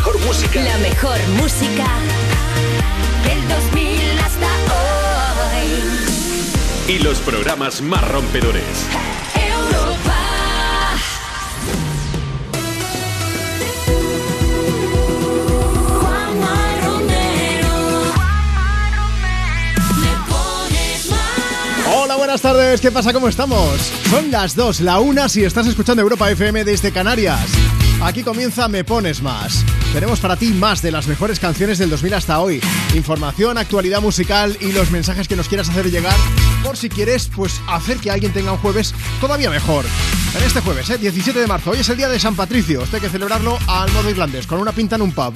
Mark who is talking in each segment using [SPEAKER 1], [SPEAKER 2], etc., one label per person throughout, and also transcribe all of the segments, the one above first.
[SPEAKER 1] mejor música.
[SPEAKER 2] La mejor música del 2000 hasta hoy.
[SPEAKER 1] Y los programas más rompedores.
[SPEAKER 2] Europa. Juanma Romero. Me pones más.
[SPEAKER 3] Hola, buenas tardes, ¿qué pasa? ¿Cómo estamos? Son las 2, la 1 si estás escuchando Europa FM desde Canarias. Aquí comienza Me Pones Más. Tenemos para ti más de las mejores canciones del 2000 hasta hoy. Información, actualidad musical y los mensajes que nos quieras hacer llegar por si quieres pues hacer que alguien tenga un jueves todavía mejor. En este jueves, ¿eh? 17 de marzo, hoy es el día de San Patricio. Esto hay que celebrarlo al modo irlandés, con una pinta en un pub.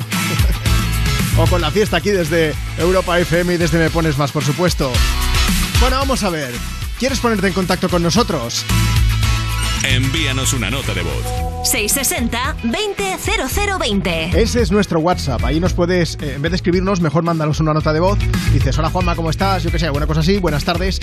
[SPEAKER 3] o con la fiesta aquí desde Europa FM y desde Me Pones Más, por supuesto. Bueno, vamos a ver. ¿Quieres ponerte en contacto con nosotros?
[SPEAKER 1] Envíanos una nota de voz.
[SPEAKER 2] 660-200020.
[SPEAKER 3] Ese es nuestro WhatsApp. Ahí nos puedes, eh, en vez de escribirnos, mejor mándanos una nota de voz. Dices, hola Juanma, ¿cómo estás? Yo que sé, alguna cosa así, buenas tardes.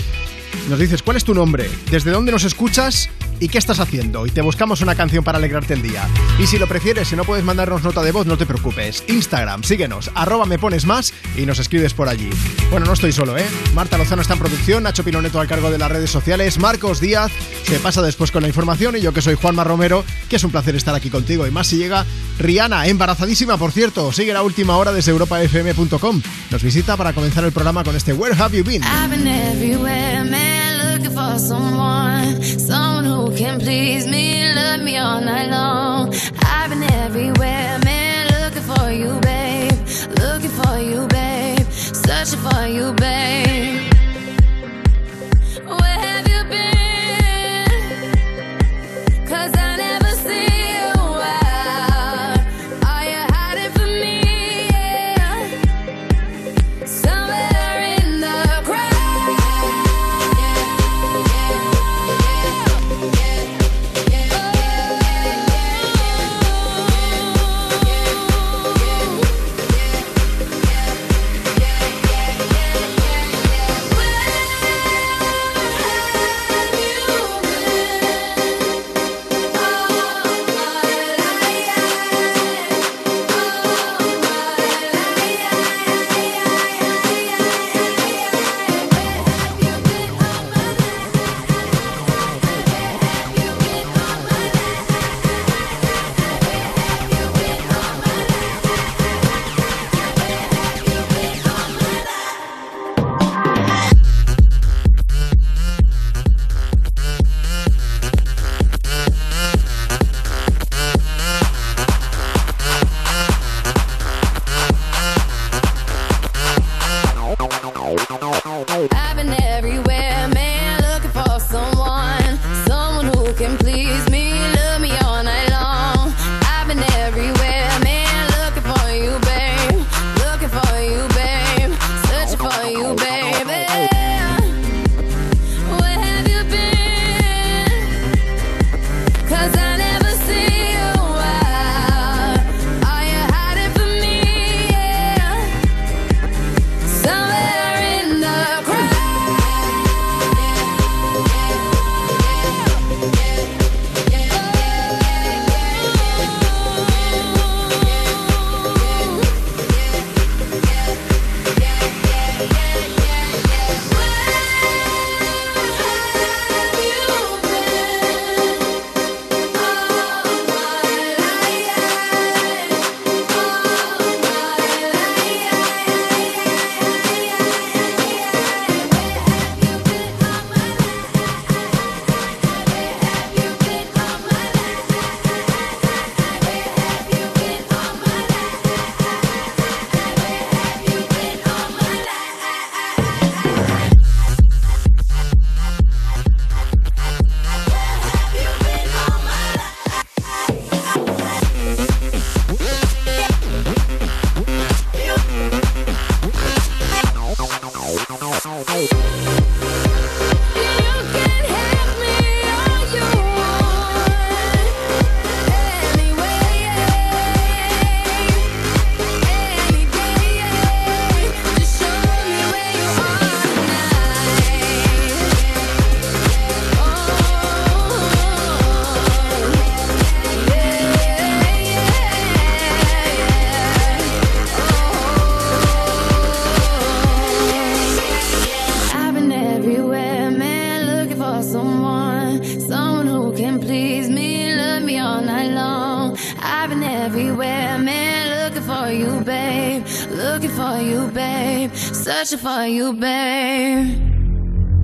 [SPEAKER 3] Nos dices, ¿cuál es tu nombre? ¿Desde dónde nos escuchas? ¿Y qué estás haciendo? Y te buscamos una canción para alegrarte el día. Y si lo prefieres, si no puedes mandarnos nota de voz, no te preocupes. Instagram, síguenos, arroba me pones más y nos escribes por allí. Bueno, no estoy solo, ¿eh? Marta Lozano está en producción, Nacho Pinoneto al cargo de las redes sociales, Marcos Díaz se pasa después con la información y yo que soy Juanma Romero, que es un placer estar aquí contigo. Y más si llega Rihanna, embarazadísima por cierto, sigue la última hora desde europafm.com. Nos visita para comenzar el programa con este Where Have You Been?
[SPEAKER 4] I've been everywhere, man, looking for someone, someone who can please me, love me all night long. I've been everywhere, man, looking for you, babe, looking for you, babe, searching for you, babe.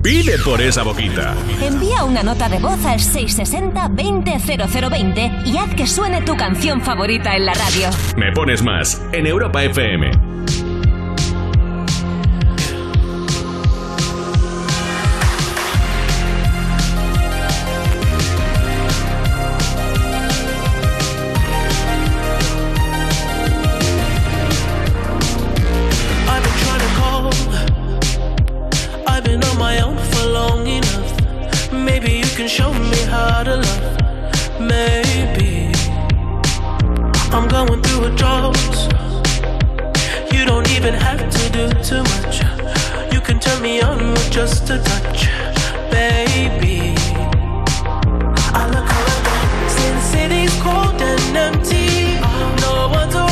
[SPEAKER 1] Pide por esa boquita.
[SPEAKER 2] Envía una nota de voz al 660-200020 y haz que suene tu canción favorita en la radio.
[SPEAKER 1] Me pones más en Europa FM.
[SPEAKER 5] you drugs. You don't even have to do too much. You can turn me on with just a touch, baby. I look around, since city's cold and empty, no one's around.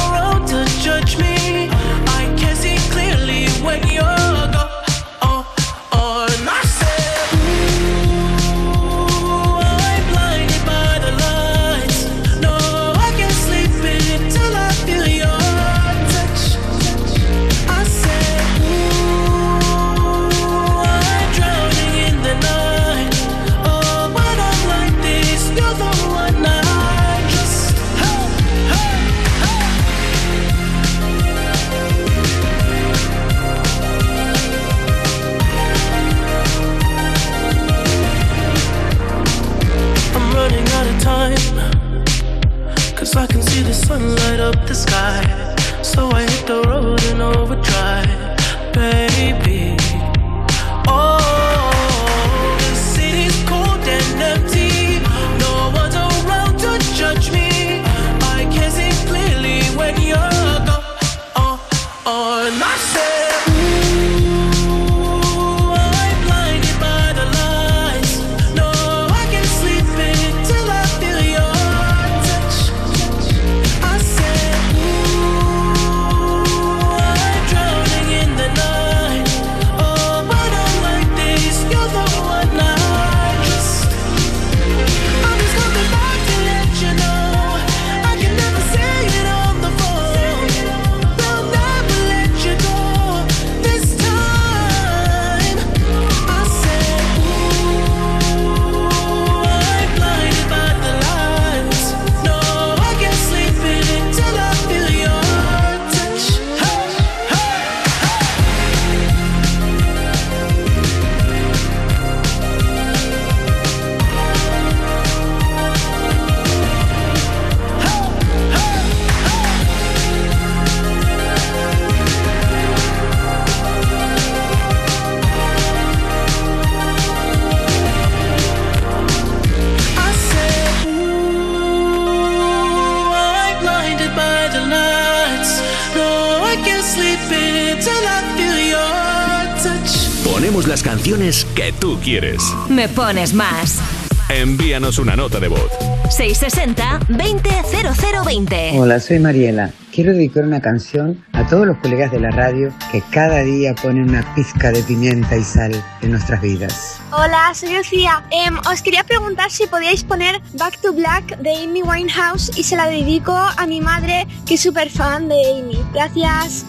[SPEAKER 1] que tú quieres.
[SPEAKER 2] Me pones más.
[SPEAKER 1] Envíanos una nota de voz.
[SPEAKER 2] 660-200020.
[SPEAKER 6] Hola, soy Mariela. Quiero dedicar una canción a todos los colegas de la radio que cada día ponen una pizca de pimienta y sal en nuestras vidas.
[SPEAKER 7] Hola, soy Lucía. Em, os quería preguntar si podíais poner Back to Black de Amy Winehouse y se la dedico a mi madre que es súper fan de Amy. Gracias.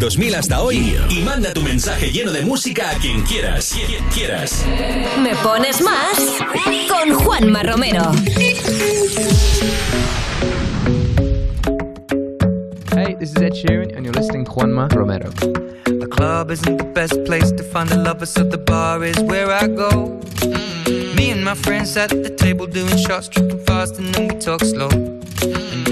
[SPEAKER 1] 2000 hasta hoy y manda tu mensaje lleno de música a quien quieras. Quien quieras.
[SPEAKER 2] Me pones más con Juanma Romero.
[SPEAKER 8] Hey, this is Ed Sheeran, and you're listening to Juanma Romero.
[SPEAKER 9] The club isn't the best place to find a lover, so the bar is where I go. Me and my friends at the table doing shots, tripping fast, and then we talk slow.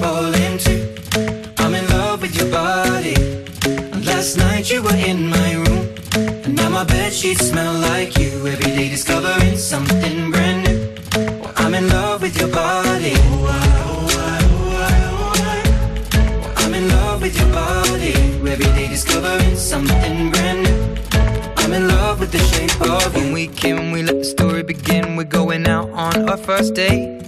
[SPEAKER 9] falling too. I'm in love with your body. And last night you were in my room. And now my bed sheets smell like you. Every day discovering something brand new. Well, I'm in love with your body. I'm in love with your body. Every day discovering something brand new. I'm in love with the shape of you. When we came, we let the story begin. We're going out on our first date.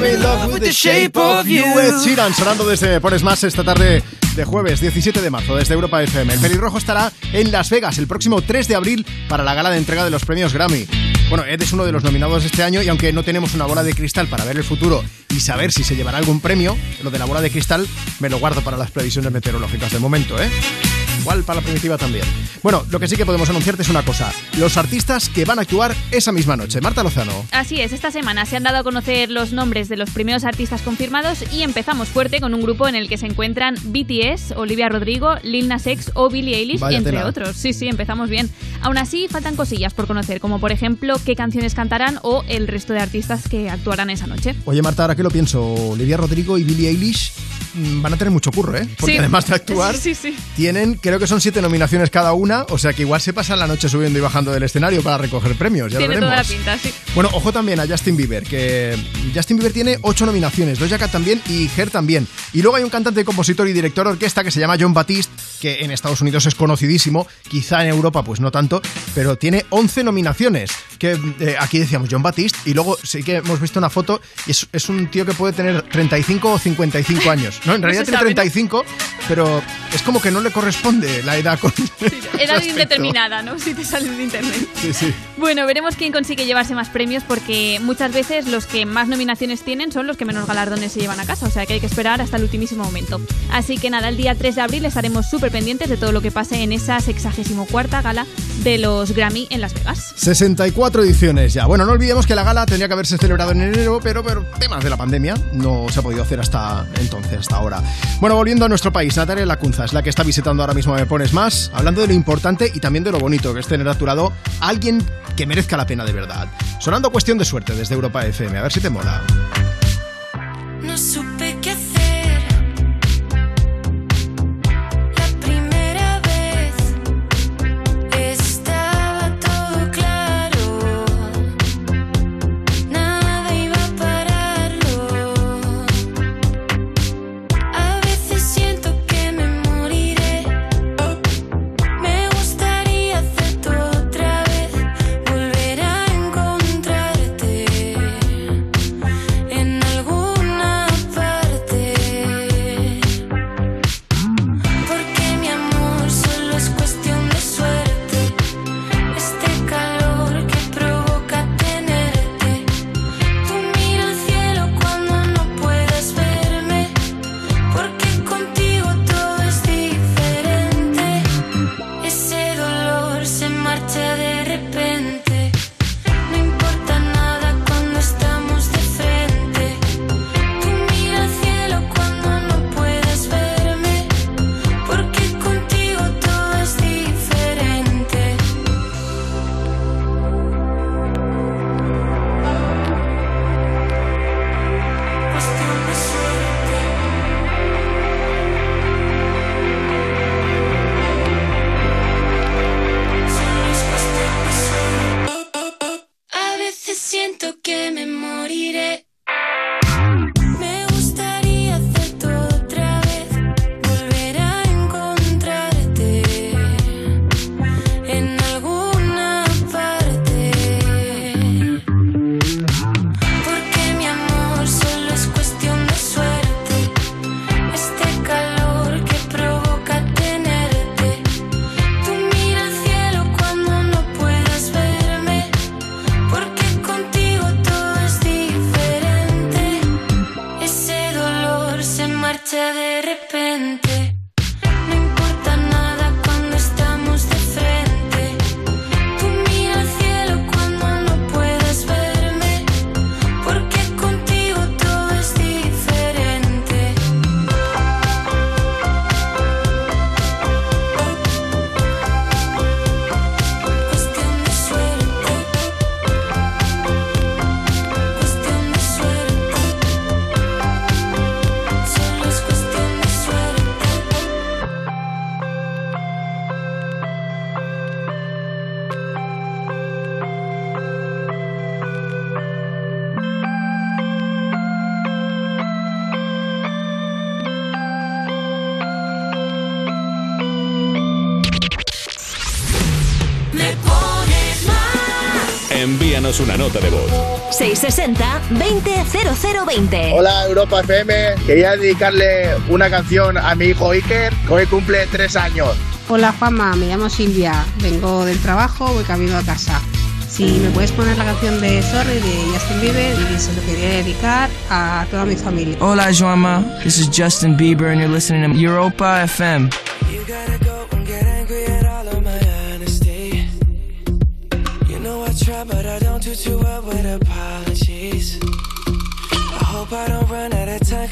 [SPEAKER 9] I'm in love with
[SPEAKER 3] the shape of you. Ed Sheeran sonando desde Me Pones Más esta tarde de jueves 17 de marzo desde Europa FM. El pelirrojo estará en Las Vegas el próximo 3 de abril para la gala de entrega de los premios Grammy. Bueno, Ed es uno de los nominados este año y aunque no tenemos una bola de cristal para ver el futuro y saber si se llevará algún premio, lo de la bola de cristal me lo guardo para las previsiones meteorológicas de momento, ¿eh? Igual para la primitiva también. Bueno, lo que sí que podemos anunciarte es una cosa. Los artistas que van a actuar esa misma noche. Marta Lozano.
[SPEAKER 10] Así es, esta semana se han dado a conocer los nombres de los primeros artistas confirmados y empezamos fuerte con un grupo en el que se encuentran BTS, Olivia Rodrigo, Lil Nas X o Billie Eilish,
[SPEAKER 3] Vaya
[SPEAKER 10] entre
[SPEAKER 3] tela.
[SPEAKER 10] otros. Sí, sí, empezamos bien. Aún así, faltan cosillas por conocer, como por ejemplo qué canciones cantarán o el resto de artistas que actuarán esa noche.
[SPEAKER 3] Oye, Marta, ahora que lo pienso, Olivia Rodrigo y Billie Eilish mm, van a tener mucho curro, ¿eh? Porque
[SPEAKER 10] Sí.
[SPEAKER 3] además de actuar,
[SPEAKER 10] Sí, sí.
[SPEAKER 3] tienen, creo que son siete nominaciones cada una, o sea que igual se pasan la noche subiendo y bajando del escenario para recoger premios, ya
[SPEAKER 10] Tiene
[SPEAKER 3] lo
[SPEAKER 10] toda la
[SPEAKER 3] veremos.
[SPEAKER 10] pinta, sí.
[SPEAKER 3] Bueno, ojo también a Justin Bieber, que Justin Bieber tiene ocho nominaciones, Doja Cat también y Her también. Y luego hay un cantante, compositor y director de orquesta que se llama John Batiste, que en Estados Unidos es conocidísimo, quizá en Europa pues no tanto, pero tiene 11 nominaciones. Que eh, aquí decíamos John Batiste y luego sí que hemos visto una foto y es, es un tío que puede tener 35 o 55 años. No, en realidad tiene
[SPEAKER 10] sabe, ¿no?
[SPEAKER 3] 35, pero es como que no le corresponde la edad con ese
[SPEAKER 11] Edad indeterminada, ¿no? Si te sale en internet.
[SPEAKER 3] Sí, sí.
[SPEAKER 11] Bueno, veremos quién consigue llevarse más premios porque muchas veces los que más nominaciones tienen son los que menos galardones se llevan a casa, o sea que hay que esperar hasta el ultimísimo momento. Así que nada, el día 3 de abril estaremos súper pendientes de todo lo que pase en esa 64 gala de los Grammy en Las Vegas.
[SPEAKER 3] 64 ediciones ya. Bueno, no olvidemos que la gala tendría que haberse celebrado en enero, pero por temas de la pandemia no se ha podido hacer hasta entonces, hasta ahora. Bueno, volviendo a nuestro país, Natalia Lacunza es la que está visitando ahora mismo Me Pones Más, hablando de lo importante y también de lo bonito que es tener a tu lado a alguien que merezca la pena de verdad. Sonando cuestión de suerte desde Europa FM, a ver si te mola.
[SPEAKER 12] No supe qué
[SPEAKER 1] una nota de voz.
[SPEAKER 13] 660-200020.
[SPEAKER 14] Hola Europa FM, quería dedicarle una canción a mi hijo Iker, que hoy cumple tres años.
[SPEAKER 15] Hola Juanma, me llamo Silvia, vengo del trabajo, voy camino a casa. Si me puedes poner la canción de Sorry de Justin Bieber y se lo quería dedicar a toda mi familia.
[SPEAKER 16] Hola, Joama. This is Justin Bieber, and you're listening to Europa FM.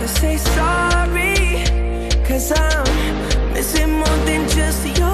[SPEAKER 5] to say sorry? Cause I'm missing more than just your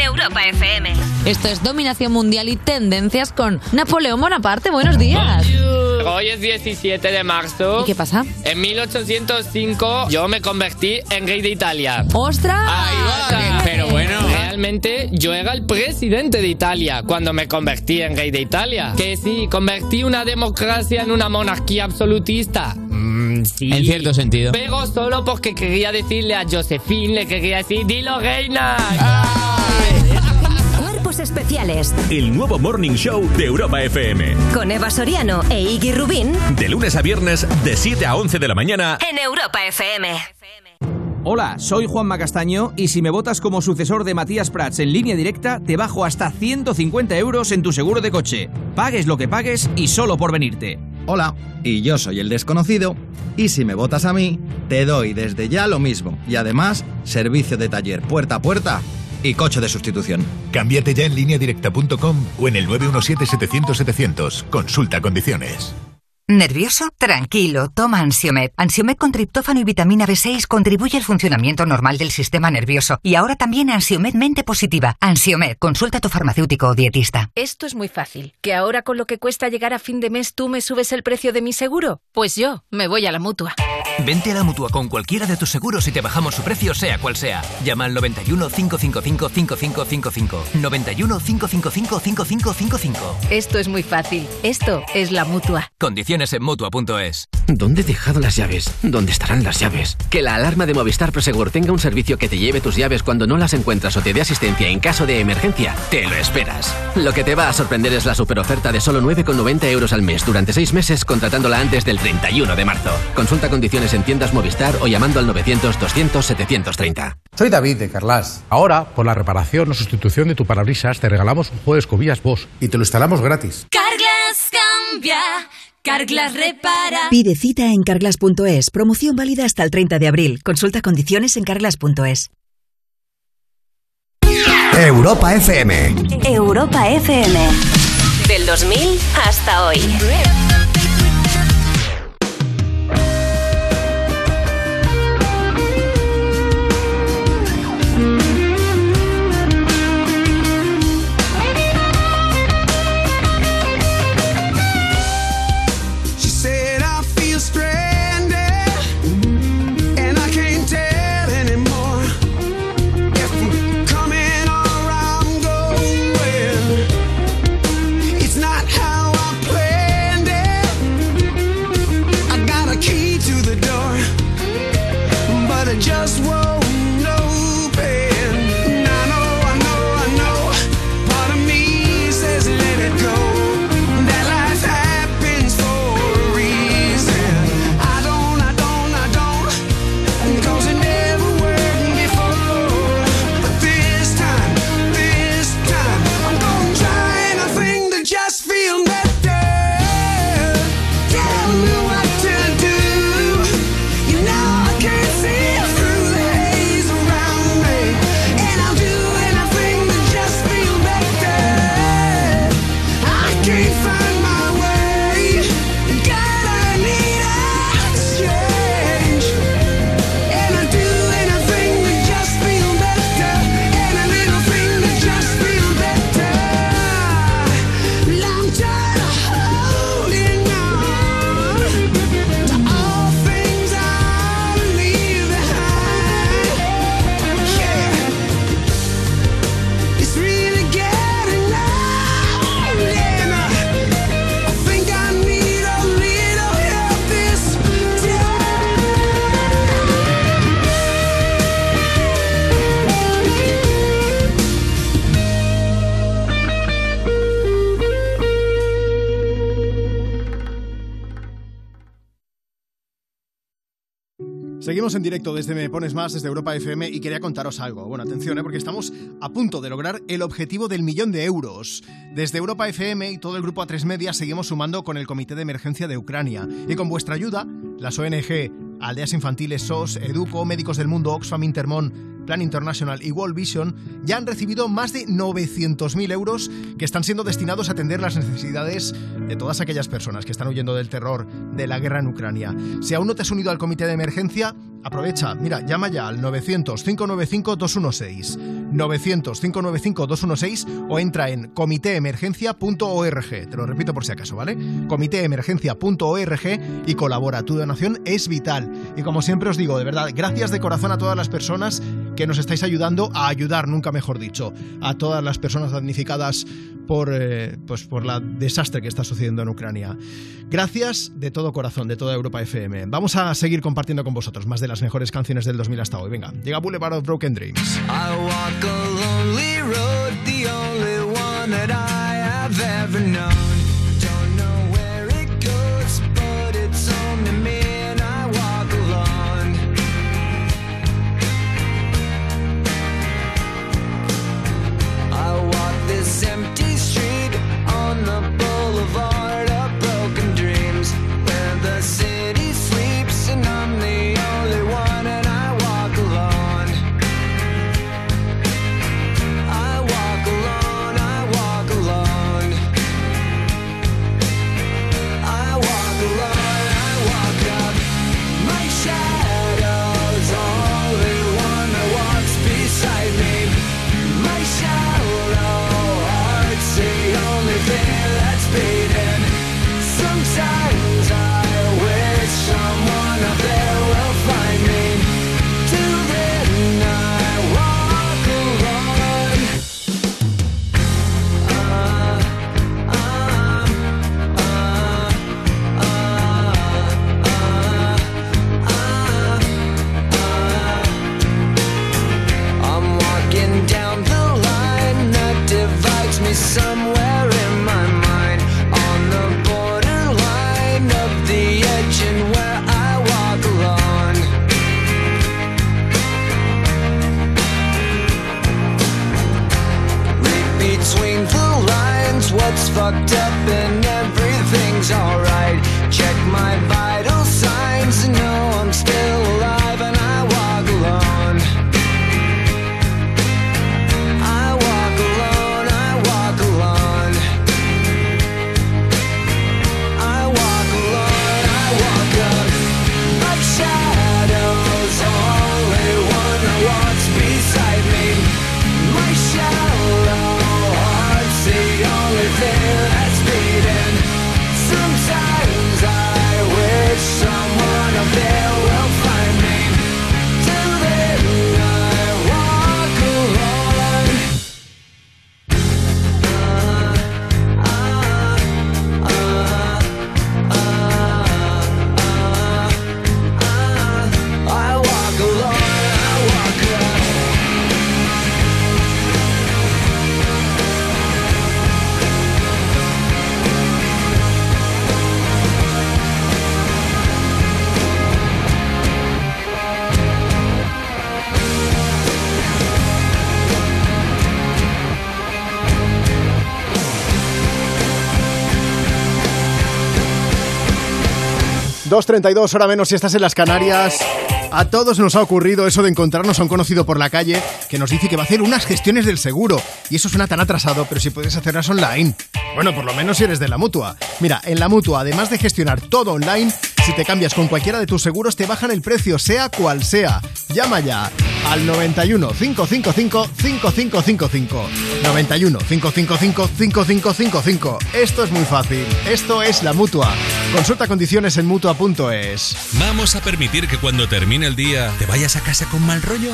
[SPEAKER 2] Europa FM.
[SPEAKER 17] Esto es dominación mundial y tendencias con Napoleón Bonaparte. Buenos días.
[SPEAKER 18] Hoy es 17 de marzo.
[SPEAKER 17] ¿Y qué pasa?
[SPEAKER 18] En 1805 yo me convertí en rey de Italia.
[SPEAKER 17] ¡Ostras!
[SPEAKER 18] Pero bueno, realmente yo era el presidente de Italia cuando me convertí en rey de Italia. Que sí, convertí una democracia en una monarquía absolutista. Mm, sí.
[SPEAKER 19] En cierto sentido.
[SPEAKER 18] Pero solo porque quería decirle a Josephine, le quería decir, dilo reina.
[SPEAKER 2] Cuerpos especiales
[SPEAKER 1] El nuevo Morning Show de Europa FM.
[SPEAKER 2] con Eva Soriano e Iggy Rubín
[SPEAKER 1] De lunes a viernes, de 7 a 11 de la mañana.
[SPEAKER 2] en Europa FM.
[SPEAKER 20] Hola, soy Juanma Castaño y si me votas como sucesor de Matías Prats en línea directa, te bajo hasta 150 euros en tu seguro de coche. Pagues lo que pagues y solo por venirte.
[SPEAKER 21] Hola, y yo soy el desconocido, y si me votas a mí, te doy desde ya lo mismo, y además, servicio de taller puerta a puerta y coche de sustitución.
[SPEAKER 22] Cámbiate ya en lineadirecta.com o en el 917-700-700. Consulta condiciones.
[SPEAKER 23] ¿Nervioso? Tranquilo, toma Ansiomed. Ansiomed con triptófano y vitamina B6 contribuye al funcionamiento normal del sistema nervioso. Y ahora también Ansiomed Mente Positiva. Ansiomed, consulta a tu farmacéutico o dietista.
[SPEAKER 24] Esto es muy fácil. ¿Que ahora con lo que cuesta llegar a fin de mes tú me subes el precio de mi seguro? Pues yo me voy a la mutua.
[SPEAKER 25] Vente a la mutua con cualquiera de tus seguros y te bajamos su precio, sea cual sea. Llama al 91 555 5555. 91 555 5555.
[SPEAKER 24] Esto es muy fácil. Esto es la mutua.
[SPEAKER 25] Condiciones en mutua.es.
[SPEAKER 26] ¿Dónde he dejado las llaves? ¿Dónde estarán las llaves? Que la alarma de Movistar Prosegur tenga un servicio que te lleve tus llaves cuando no las encuentras o te dé asistencia en caso de emergencia. Te lo esperas. Lo que te va a sorprender es la superoferta de solo 9,90 euros al mes durante 6 meses contratándola antes del 31 de marzo. Consulta condiciones en tiendas Movistar o llamando al 900 200 730.
[SPEAKER 27] Soy David de Carlas. Ahora, por la reparación o sustitución de tu parabrisas, te regalamos un juego de escobillas Bosch y te lo instalamos gratis.
[SPEAKER 2] Carglass cambia, Carglass repara.
[SPEAKER 28] Pide cita en carglass.es. Promoción válida hasta el 30 de abril. Consulta condiciones en carglass.es.
[SPEAKER 29] Europa FM.
[SPEAKER 2] Europa FM. Del 2000 hasta hoy.
[SPEAKER 3] Seguimos en directo desde Me Pones Más, desde Europa FM, y quería contaros algo. Bueno, atención, ¿eh? porque estamos a punto de lograr el objetivo del millón de euros. Desde Europa FM y todo el grupo A3 Media seguimos sumando con el Comité de Emergencia de Ucrania. Y con vuestra ayuda, las ONG Aldeas Infantiles, SOS, Educo, Médicos del Mundo, Oxfam Intermón, Plan International y World Vision ya han recibido más de 900.000 euros que están siendo destinados a atender las necesidades de todas aquellas personas que están huyendo del terror de la guerra en Ucrania. Si aún no te has unido al comité de emergencia, aprovecha, mira, llama ya al 900-595-216, 900-595-216 o entra en comitéemergencia.org. Te lo repito por si acaso, ¿vale? comitéemergencia.org y colabora. Tu donación es vital. Y como siempre os digo, de verdad, gracias de corazón a todas las personas que nos estáis ayudando a ayudar, nunca mejor dicho, a todas las personas damnificadas por, eh, pues por la desastre que está sucediendo en Ucrania. Gracias de todo corazón, de toda Europa FM. Vamos a seguir compartiendo con vosotros más de las mejores canciones del 2000 hasta hoy. Venga, llega Boulevard of Broken Dreams. 2.32 hora menos si estás en las Canarias. A todos nos ha ocurrido eso de encontrarnos a un conocido por la calle que nos dice que va a hacer unas gestiones del seguro. Y eso suena tan atrasado, pero si puedes hacerlas online. Bueno, por lo menos si eres de la mutua. Mira, en la mutua, además de gestionar todo online, si te cambias con cualquiera de tus seguros, te bajan el precio, sea cual sea. Llama ya al 91 555 5555. 91 555 5555. Esto es muy fácil. Esto es la mutua. Consulta condiciones en mutua.es.
[SPEAKER 1] ¿Vamos a permitir que cuando termine el día te vayas a casa con mal rollo?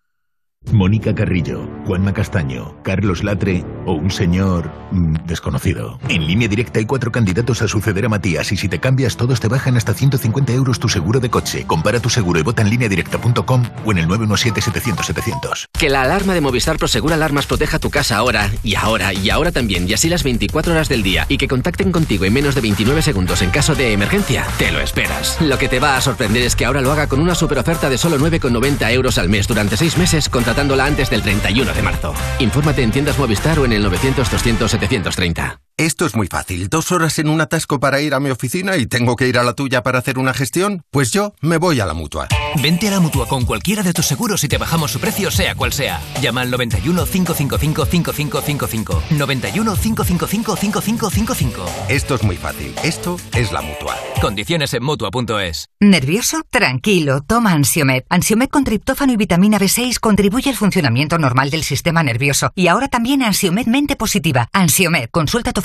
[SPEAKER 22] Mónica Carrillo, Juanma Castaño, Carlos Latre o un señor mm, desconocido. En línea directa hay cuatro candidatos a suceder a Matías y si te cambias todos te bajan hasta 150 euros tu seguro de coche. Compara tu seguro y vota en línea directa.com o en el 917-700-700.
[SPEAKER 26] Que la alarma de Movistar Prosegura Alarmas proteja tu casa ahora y ahora y ahora también y así las 24 horas del día y que contacten contigo en menos de 29 segundos en caso de emergencia. Te lo esperas. Lo que te va a sorprender es que ahora lo haga con una super oferta de solo 9,90 euros al mes durante 6 meses contratándola antes del 31 de marzo. Infórmate en tiendas Movistar o en el 900-200-730.
[SPEAKER 30] Esto es muy fácil. Dos horas en un atasco para ir a mi oficina y tengo que ir a la tuya para hacer una gestión. Pues yo me voy a la mutua.
[SPEAKER 25] Vente a la mutua con cualquiera de tus seguros y te bajamos su precio, sea cual sea. Llama al 91 555 5555. 91 555 5555.
[SPEAKER 30] Esto es muy fácil. Esto es la mutua.
[SPEAKER 25] Condiciones en mutua.es.
[SPEAKER 23] ¿Nervioso? Tranquilo, toma Ansiomed. Ansiomed con triptófano y vitamina B6 contribuye al funcionamiento normal del sistema nervioso. Y ahora también Ansiomed mente positiva. Ansiomed, consulta a tu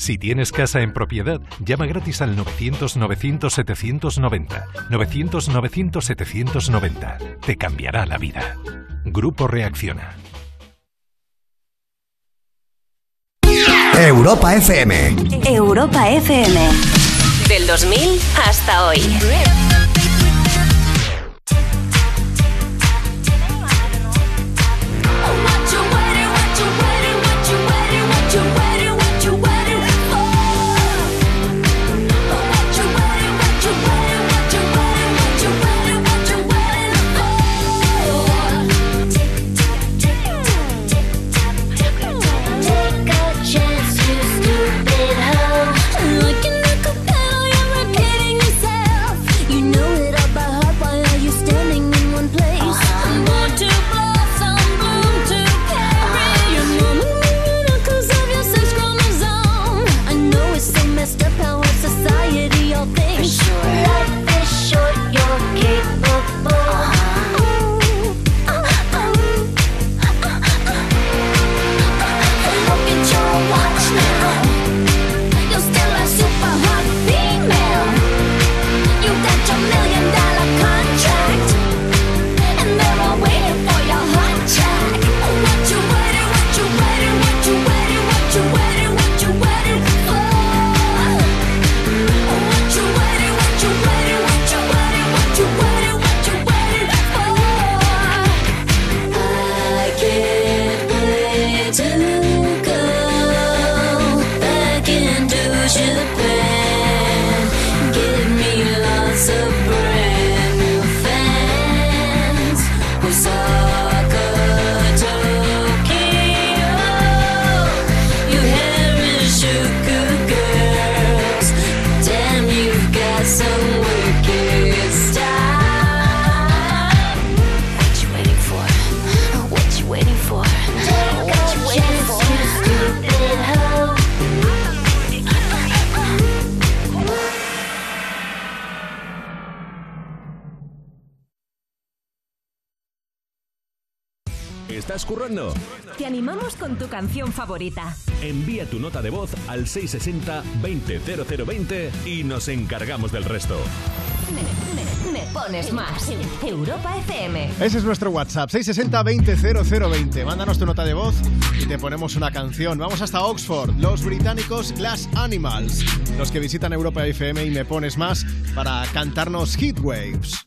[SPEAKER 31] Si tienes casa en propiedad, llama gratis al 900-900-790. 900-900-790. Te cambiará la vida. Grupo Reacciona.
[SPEAKER 32] Europa FM.
[SPEAKER 13] Europa FM. Del 2000 hasta hoy.
[SPEAKER 1] ¿Estás currando?
[SPEAKER 13] Te animamos con tu canción favorita.
[SPEAKER 1] Envía tu nota de voz al 660-200020 y nos encargamos del resto.
[SPEAKER 13] Me- me-
[SPEAKER 2] Me pones más. Europa FM.
[SPEAKER 3] Ese es nuestro WhatsApp, 660-200020. Mándanos tu nota de voz y te ponemos una canción. Vamos hasta Oxford, los británicos Glass Animals, los que visitan Europa FM y Me Pones Más para cantarnos Heat Waves.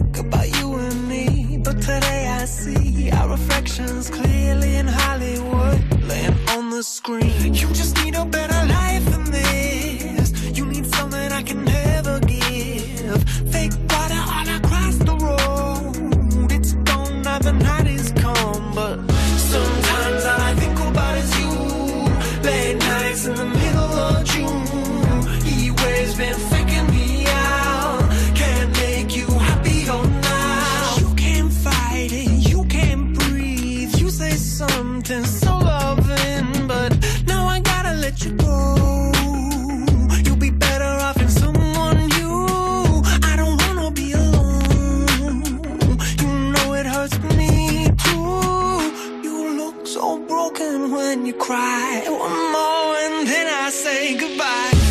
[SPEAKER 5] I see our reflections clearly in Hollywood, laying on the screen. You just need a better life than this. You need something I can never give. Fake water all across the road. It's gone now, the say goodbye.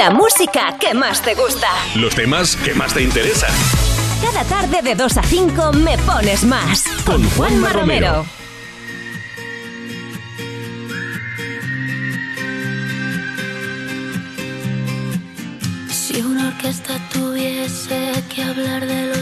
[SPEAKER 2] La música que más te gusta.
[SPEAKER 1] Los temas que más te interesan.
[SPEAKER 2] Cada tarde de 2 a 5 me pones más.
[SPEAKER 1] Con Juanma Romero.
[SPEAKER 12] Si una orquesta tuviese que hablar de los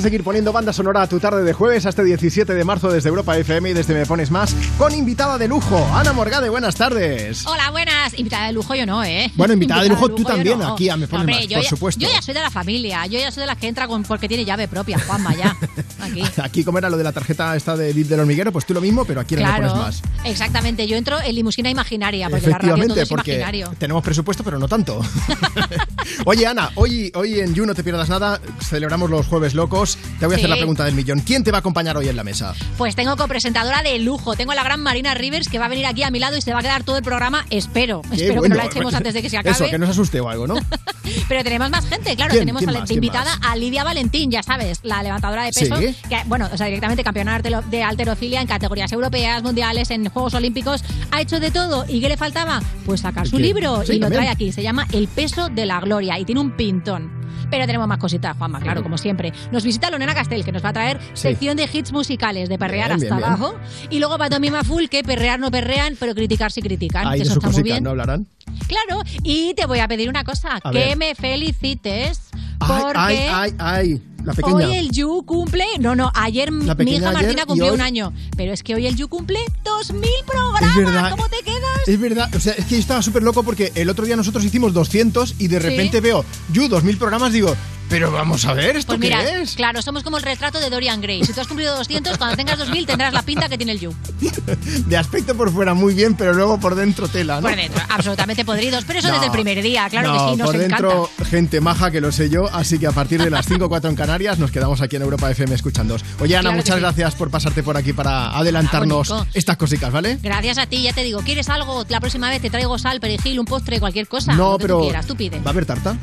[SPEAKER 3] seguir poniendo banda sonora a tu tarde de jueves hasta 17 de marzo desde Europa FM y desde Me Pones Más con invitada de lujo, Ana Morgade. Buenas tardes.
[SPEAKER 33] Hola, buenas. Invitada de lujo yo no, ¿eh?
[SPEAKER 3] Bueno, invitada de lujo tú también,
[SPEAKER 33] no.
[SPEAKER 3] aquí a Me Pones Más,
[SPEAKER 33] yo
[SPEAKER 3] por
[SPEAKER 33] ya-
[SPEAKER 3] supuesto.
[SPEAKER 33] Yo ya soy de la familia. Yo ya soy de las que entra con, porque tiene llave propia, Juanma, ya. Aquí.
[SPEAKER 3] Aquí, como era lo de la tarjeta esta de VIP del hormiguero, pues tú lo mismo, pero aquí Me
[SPEAKER 33] Claro,
[SPEAKER 3] Pones Más.
[SPEAKER 33] exactamente. Yo entro en limusina imaginaria, porque la radio todo
[SPEAKER 3] Efectivamente,
[SPEAKER 33] es
[SPEAKER 3] porque
[SPEAKER 33] imaginario.
[SPEAKER 3] tenemos presupuesto, pero no tanto. Oye, Ana, hoy, hoy en You no te pierdas nada, celebramos los jueves locos. Te voy a hacer la pregunta del millón. ¿Quién te va a acompañar hoy en la mesa?
[SPEAKER 33] Pues tengo copresentadora de lujo. Tengo la gran Marina Rivers que va a venir aquí a mi lado y se va a quedar todo el programa. Espero.
[SPEAKER 3] Qué
[SPEAKER 33] Espero
[SPEAKER 3] bueno.
[SPEAKER 33] que no la echemos antes de que se acabe.
[SPEAKER 3] Eso, que no se asuste o algo, ¿no?
[SPEAKER 33] Pero tenemos más gente, claro.
[SPEAKER 3] ¿Quién?
[SPEAKER 33] Tenemos
[SPEAKER 3] ¿Quién
[SPEAKER 33] a la- invitada a Lidia Valentín, ya sabes, la levantadora de peso.
[SPEAKER 3] Sí.
[SPEAKER 33] Que, bueno, o sea, directamente campeona de altero- de alterofilia en categorías europeas, mundiales, en Juegos Olímpicos. Ha hecho de todo. ¿Y qué le faltaba? Pues sacar su
[SPEAKER 3] ¿Qué?
[SPEAKER 33] libro.
[SPEAKER 3] Sí,
[SPEAKER 33] y lo
[SPEAKER 3] también.
[SPEAKER 33] trae aquí. Se llama El peso de la gloria. Y tiene un pintón. Pero tenemos más cositas, Juanma, claro, como siempre. Nos visita Lorena Castel, que nos va a traer sección de hits musicales, de perrear
[SPEAKER 3] Bien,
[SPEAKER 33] hasta
[SPEAKER 3] bien.
[SPEAKER 33] abajo. Y luego va Tommy Maful, que perrear no perrean, pero criticar sí critican. Que eso está muy bien.
[SPEAKER 3] no hablarán.
[SPEAKER 33] Claro, y te voy a pedir una cosa,
[SPEAKER 3] A
[SPEAKER 33] que
[SPEAKER 3] ver.
[SPEAKER 33] me felicites
[SPEAKER 3] Ay,
[SPEAKER 33] porque
[SPEAKER 3] ay, ay, ay, la pequeña.
[SPEAKER 33] hoy el Yu cumple, no, no, ayer mi hija Martina cumplió
[SPEAKER 3] hoy-
[SPEAKER 33] un año, pero es que hoy el Yu cumple 2000 programas,
[SPEAKER 3] Es verdad.
[SPEAKER 33] ¿cómo te quedas?
[SPEAKER 3] Es verdad, o sea, es que yo estaba súper loco porque el otro día nosotros hicimos 200 y de
[SPEAKER 33] Sí.
[SPEAKER 3] repente veo, yo, 2000 programas, digo, pero vamos a ver, ¿esto
[SPEAKER 33] Pues mira,
[SPEAKER 3] qué es?
[SPEAKER 33] claro, somos como el retrato de Dorian Gray. Si tú has cumplido 200, cuando tengas 2000 tendrás la pinta que tiene el Yu.
[SPEAKER 3] De aspecto por fuera muy bien, pero luego por dentro tela, ¿no?
[SPEAKER 33] Por dentro, absolutamente podridos, pero eso
[SPEAKER 3] No.
[SPEAKER 33] desde el primer día, claro
[SPEAKER 3] No,
[SPEAKER 33] que sí, nos
[SPEAKER 3] por
[SPEAKER 33] encanta.
[SPEAKER 3] dentro gente maja que lo sé yo, así que a partir de las 5 o 4 en Canarias nos quedamos aquí en Europa FM escuchándoos. Oye Ana,
[SPEAKER 33] Claro
[SPEAKER 3] muchas
[SPEAKER 33] sí.
[SPEAKER 3] gracias por pasarte por aquí para adelantarnos
[SPEAKER 33] Ah,
[SPEAKER 3] estas cositas, ¿vale?
[SPEAKER 33] Gracias a ti, ya te digo, ¿quieres algo? La próxima vez te traigo sal, perejil, un postre, cualquier cosa.
[SPEAKER 3] no,
[SPEAKER 33] lo que
[SPEAKER 3] pero
[SPEAKER 33] tú quieras, tú pide.
[SPEAKER 3] ¿va a haber tarta?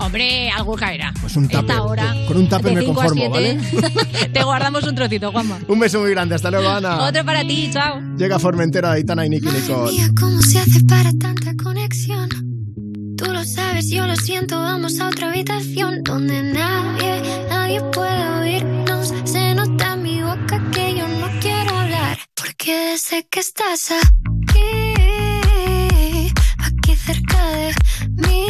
[SPEAKER 33] Hombre, algo caerá.
[SPEAKER 3] Pues un tupper.
[SPEAKER 33] Esta hora,
[SPEAKER 3] Con un tupper me conformo,
[SPEAKER 33] siete, te guardamos un trocito, Juanma.
[SPEAKER 3] Un beso muy grande, hasta luego Ana.
[SPEAKER 33] Otro para ti, chao.
[SPEAKER 3] Llega Formentera, Aitana y Nicky Nicole.
[SPEAKER 34] Mía, ¿cómo se hace para tanta conexión? Tú lo sabes, yo lo siento, vamos a otra habitación donde nadie, nadie puede oírnos. Se nota en mi boca que yo no quiero hablar, porque sé que estás aquí, aquí cerca de mí,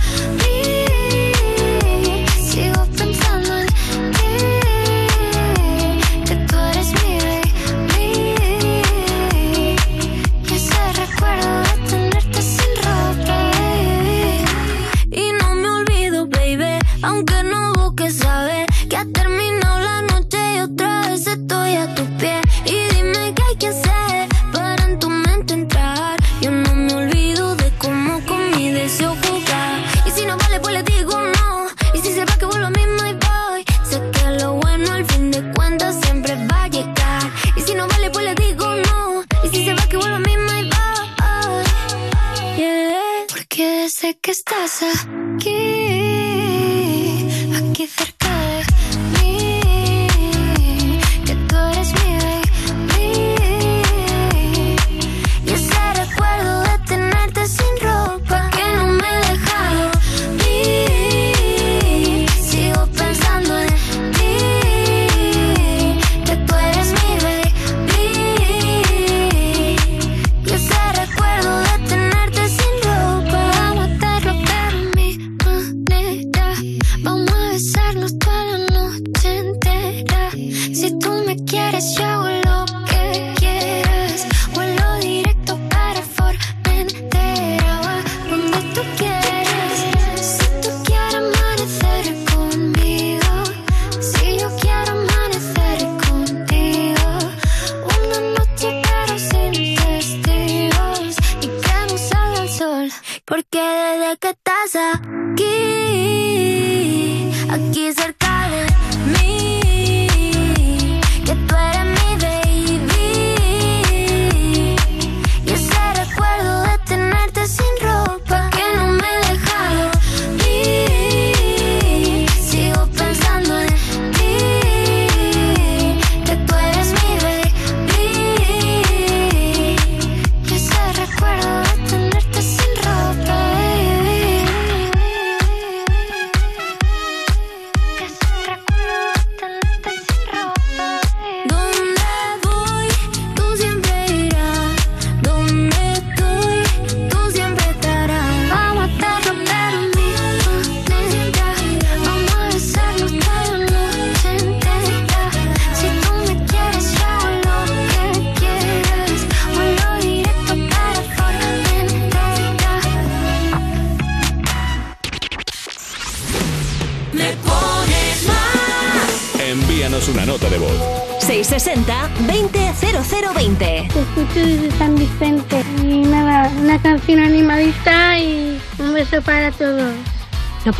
[SPEAKER 34] casa.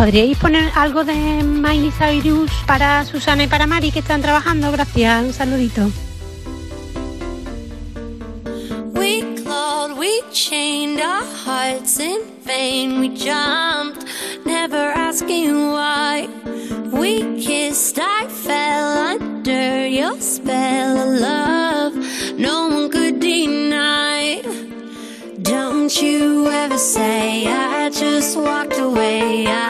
[SPEAKER 34] ¿Podríais poner algo de Miley Cyrus para Susana y para Mari que están trabajando? Gracias, un saludito.
[SPEAKER 4] We clawed, we chained our hearts in vain. We jumped, never asking why. We kissed, I fell under your spell of love. No one could deny. Don't you ever say I just walked away. I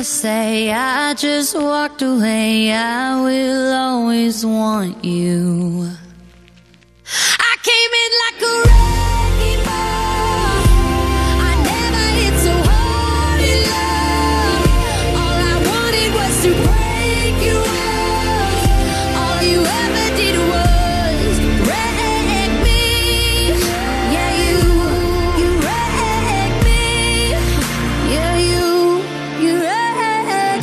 [SPEAKER 4] you ever say I just walked away. I will always want you.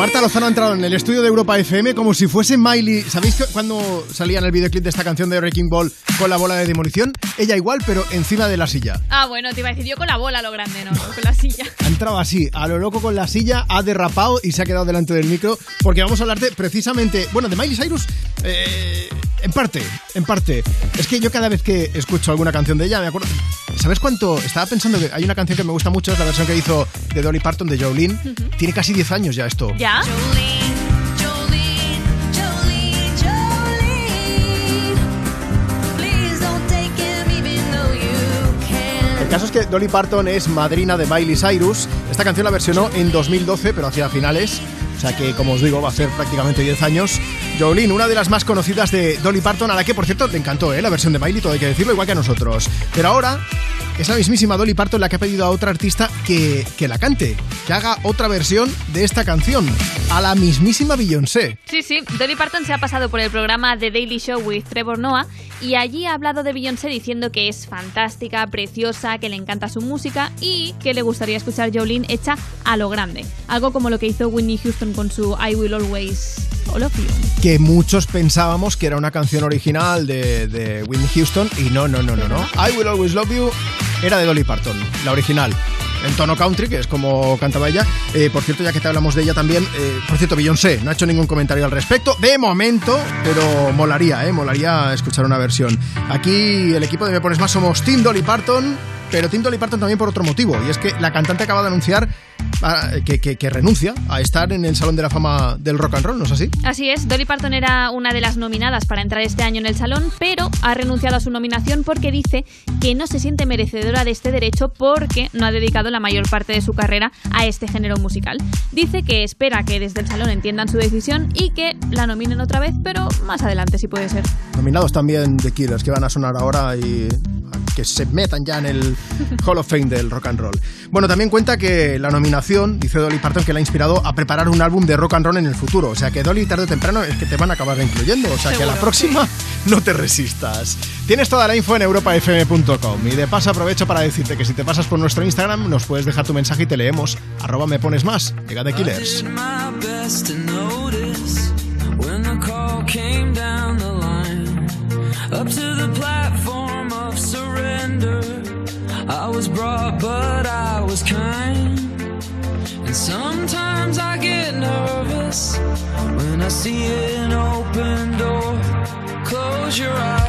[SPEAKER 3] Marta Lozano ha entrado en el estudio de Europa FM como si fuese Miley. ¿Sabéis que cuando salía en el videoclip de esta canción de Wrecking Ball con la bola de demolición? Ella igual, pero encima de la silla.
[SPEAKER 10] Ah, bueno, te iba a decir yo con la bola lo grande, no, con la silla.
[SPEAKER 3] Ha entrado así, a lo loco con la silla, ha derrapado y se ha quedado delante del micro porque vamos a hablar de precisamente, bueno, de Miley Cyrus. eh, en parte, en parte. Es que yo cada vez que escucho alguna canción de ella me acuerdo. ¿Sabes cuánto? Estaba pensando que hay una canción que me gusta mucho, es la versión que hizo de Dolly Parton de Jolene. Tiene casi 10 años ya esto.
[SPEAKER 10] ¿Ya?
[SPEAKER 3] El caso es que Dolly Parton es madrina de Miley Cyrus. Esta canción la versionó en 2012, pero hacia finales. O sea que, como os digo, va a ser prácticamente 10 años. Jolene, una de las más conocidas de Dolly Parton, a la que, por cierto, le encantó ¿eh? la versión de Miley, todo hay que decirlo, igual que a nosotros. Pero ahora es la mismísima Dolly Parton la que ha pedido a otra artista que, que la cante, que haga otra versión de esta canción, a la mismísima Beyoncé.
[SPEAKER 10] Sí, sí, Dolly Parton se ha pasado por el programa The Daily Show with Trevor Noah y allí ha hablado de Beyoncé diciendo que es fantástica, preciosa, que le encanta su música y que le gustaría escuchar Jolene hecha a lo grande. Algo como lo que hizo Whitney Houston con su I Will Always Love You.
[SPEAKER 3] Que muchos pensábamos que era una canción original de, de Whitney Houston y no, no, no, no, no. I Will Always Love You era de Dolly Parton, la original. En tono country, que es como cantaba ella. Eh, por cierto, ya que te hablamos de ella también, eh, por cierto, Beyoncé no ha hecho ningún comentario al respecto, de momento, pero molaría, ¿eh? Molaría escuchar una versión. Aquí el equipo de Me Pones Más somos Team Dolly Parton, pero Team Dolly Parton también por otro motivo, y es que la cantante acaba de anunciar ah, que renuncia a estar en el Salón de la Fama del Rock and Roll, ¿no es así?
[SPEAKER 10] Así es, Dolly Parton era una de las nominadas para entrar este año en el salón, pero ha renunciado a su nominación porque dice que no se siente merecedora de este derecho porque no ha dedicado la mayor parte de su carrera a este género musical. Dice que espera que desde el salón entiendan su decisión y que la nominen otra vez, pero más adelante si puede ser.
[SPEAKER 3] Nominados también The Killers, que van a sonar ahora y que se metan ya en el Hall of Fame del rock and roll. Bueno, también cuenta que la nominación, dice Dolly Parton, que la ha inspirado a preparar un álbum de rock and roll en el futuro. O sea que Dolly tarde o temprano es que te van a acabar incluyendo. O sea que a la
[SPEAKER 10] Seguro.
[SPEAKER 3] próxima no te resistas. Tienes toda la info en europafm.com. Y de paso aprovecho para decirte que si te pasas por nuestro Instagram nos puedes dejar tu mensaje y te leemos. Arroba me pones más. Llega The Killers.
[SPEAKER 35] up to the platform of surrender. I was brought, but I was kind. And sometimes I get nervous when I see an open door. Close your eyes,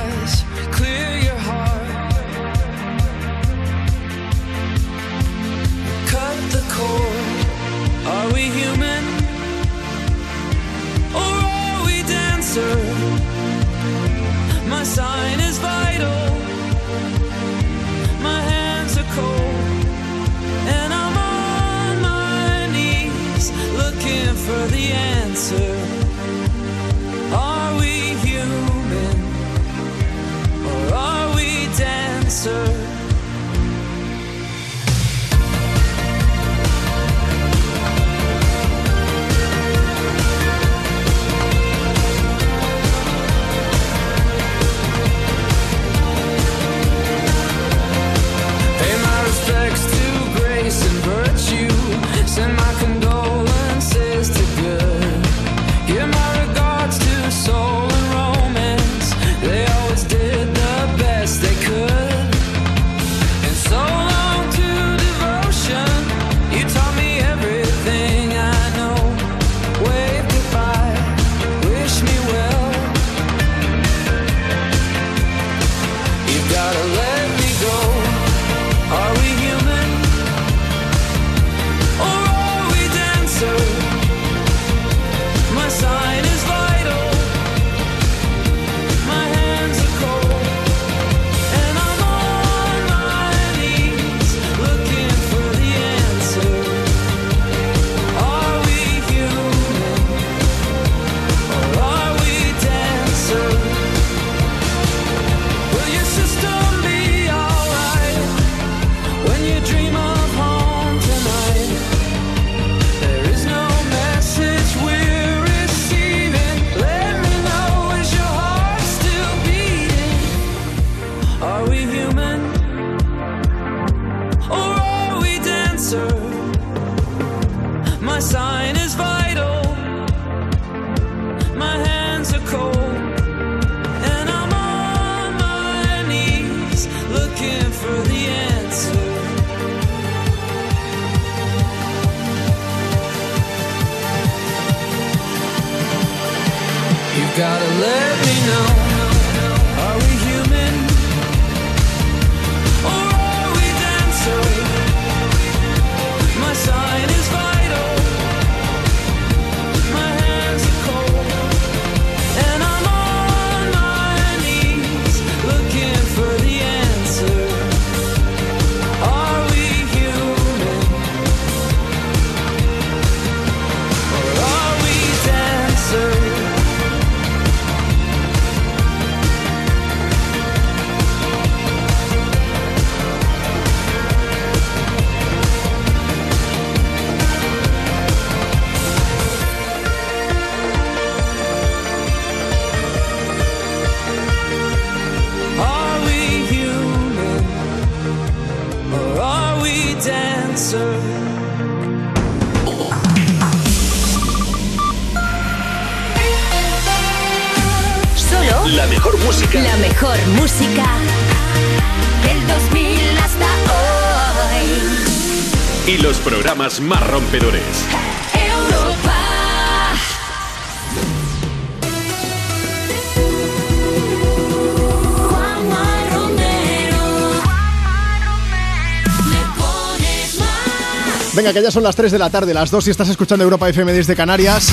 [SPEAKER 36] Venga, que ya son las 3 de la tarde, las 2 si estás escuchando Europa FM desde Canarias.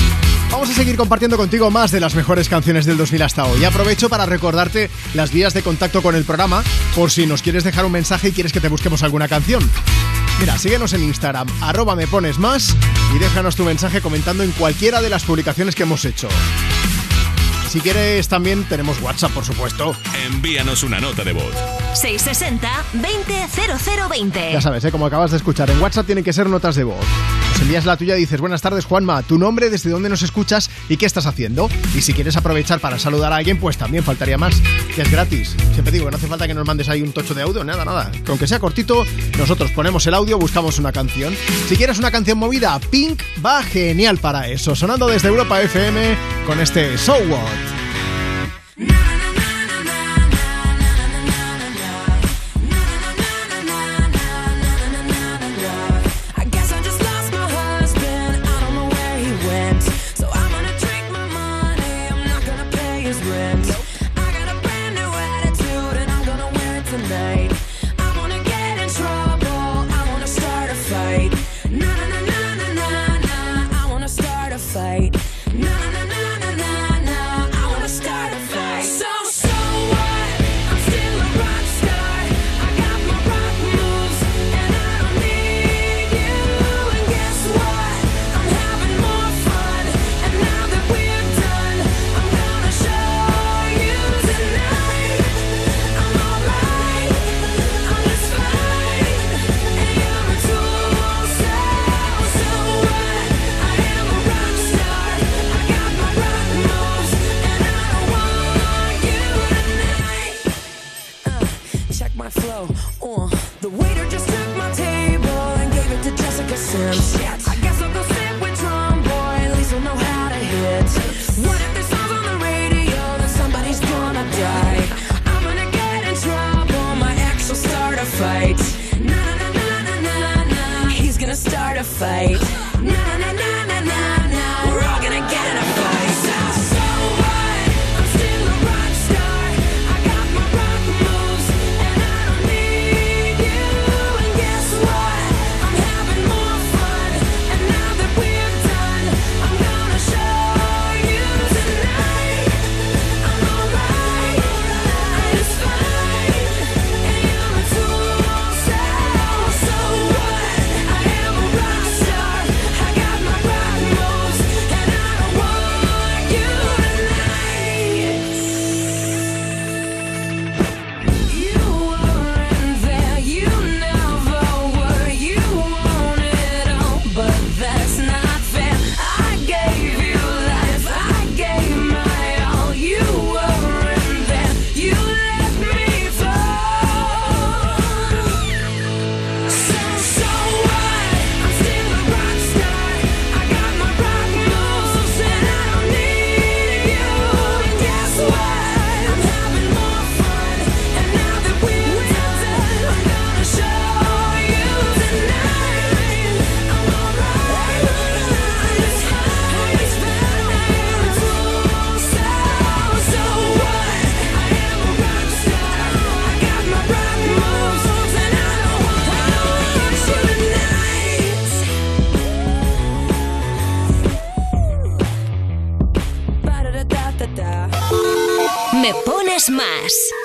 [SPEAKER 36] Vamos a seguir compartiendo contigo más de las mejores canciones del 2000 hasta hoy. Aprovecho para recordarte las vías de contacto con el programa por si nos quieres dejar un mensaje y quieres que te busquemos alguna canción. Mira, síguenos en Instagram, arroba me pones más y déjanos tu mensaje comentando en cualquiera de las publicaciones que hemos hecho. Si quieres también tenemos WhatsApp, por supuesto.
[SPEAKER 1] Envíanos una nota de voz.
[SPEAKER 2] 660-200020.
[SPEAKER 36] Ya sabes, ¿eh? como acabas de escuchar, en WhatsApp tienen que ser notas de voz. Nos envías la tuya y dices, buenas tardes Juanma, tu nombre, desde dónde nos escuchas y qué estás haciendo. Y si quieres aprovechar para saludar a alguien, pues también faltaría más, que es gratis. Siempre digo que no hace falta que nos mandes ahí un tocho de audio, nada, nada. Que aunque sea cortito, nosotros ponemos el audio, buscamos una canción. Si quieres una canción movida, Pink va genial para eso. Sonando desde Europa FM con este So What.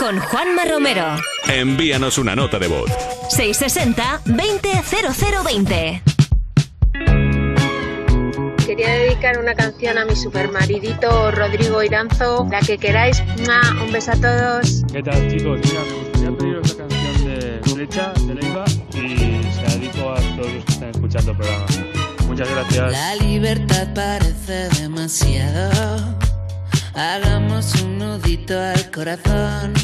[SPEAKER 5] Con Juanma Romero.
[SPEAKER 1] Envíanos una nota de voz.
[SPEAKER 5] 660 200020.
[SPEAKER 37] Quería dedicar una canción a mi supermaridito Rodrigo Iranzo, la que queráis. ¡Mua! Un beso a todos.
[SPEAKER 38] ¿Qué tal chicos? Mira, me gustaría pediros la canción de Flecha de Leiva y se la dedico a todos los que están escuchando el programa. Muchas gracias.
[SPEAKER 39] La libertad parece demasiado. Hagamos un nudito al corazón.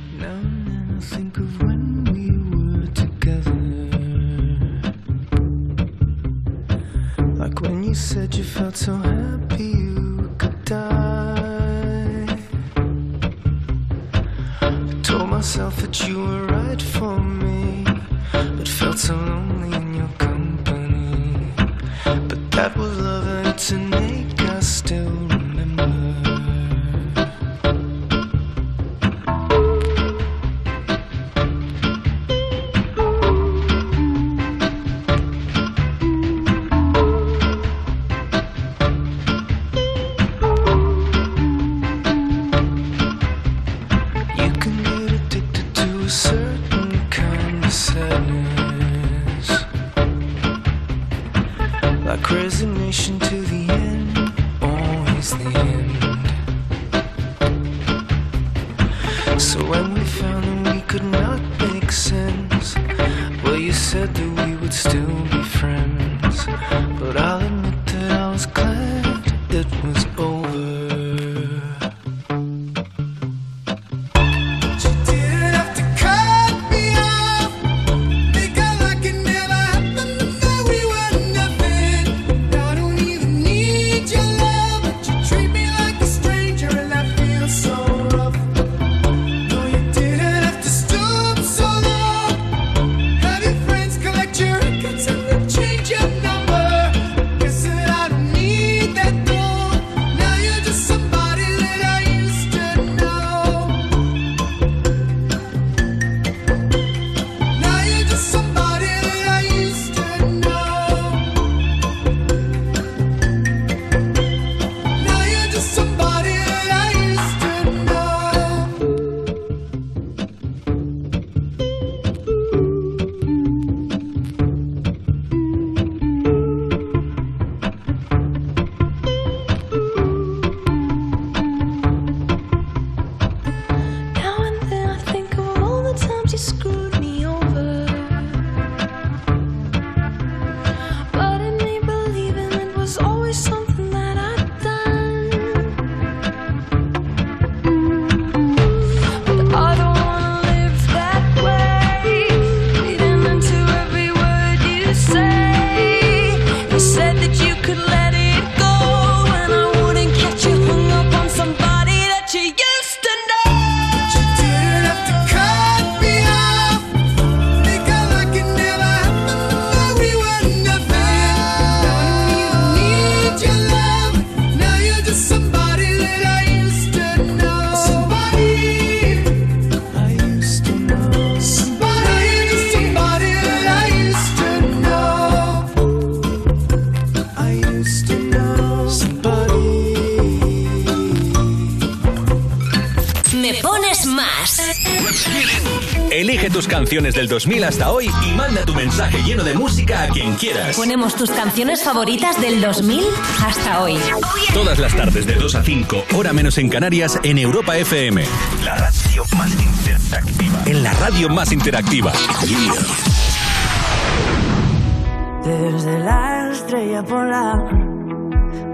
[SPEAKER 1] canciones del 2000 hasta hoy y manda tu mensaje lleno de música a quien quieras.
[SPEAKER 13] Ponemos tus canciones favoritas del 2000 hasta hoy.
[SPEAKER 1] Todas las tardes de 2 a 5, hora menos en Canarias, en Europa FM. La radio más interactiva. En la radio más interactiva.
[SPEAKER 40] Desde la estrella polar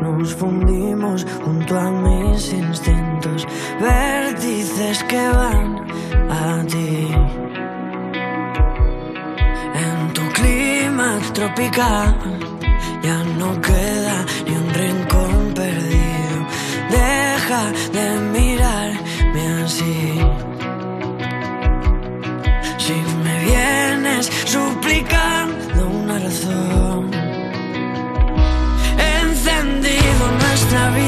[SPEAKER 40] nos fundimos junto a mis instintos, vértices que van Ya no queda ni un rincón perdido. Deja de mirarme así. Si me vienes suplicando una razón, encendido nuestra vida.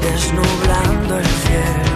[SPEAKER 40] desnublando el cielo.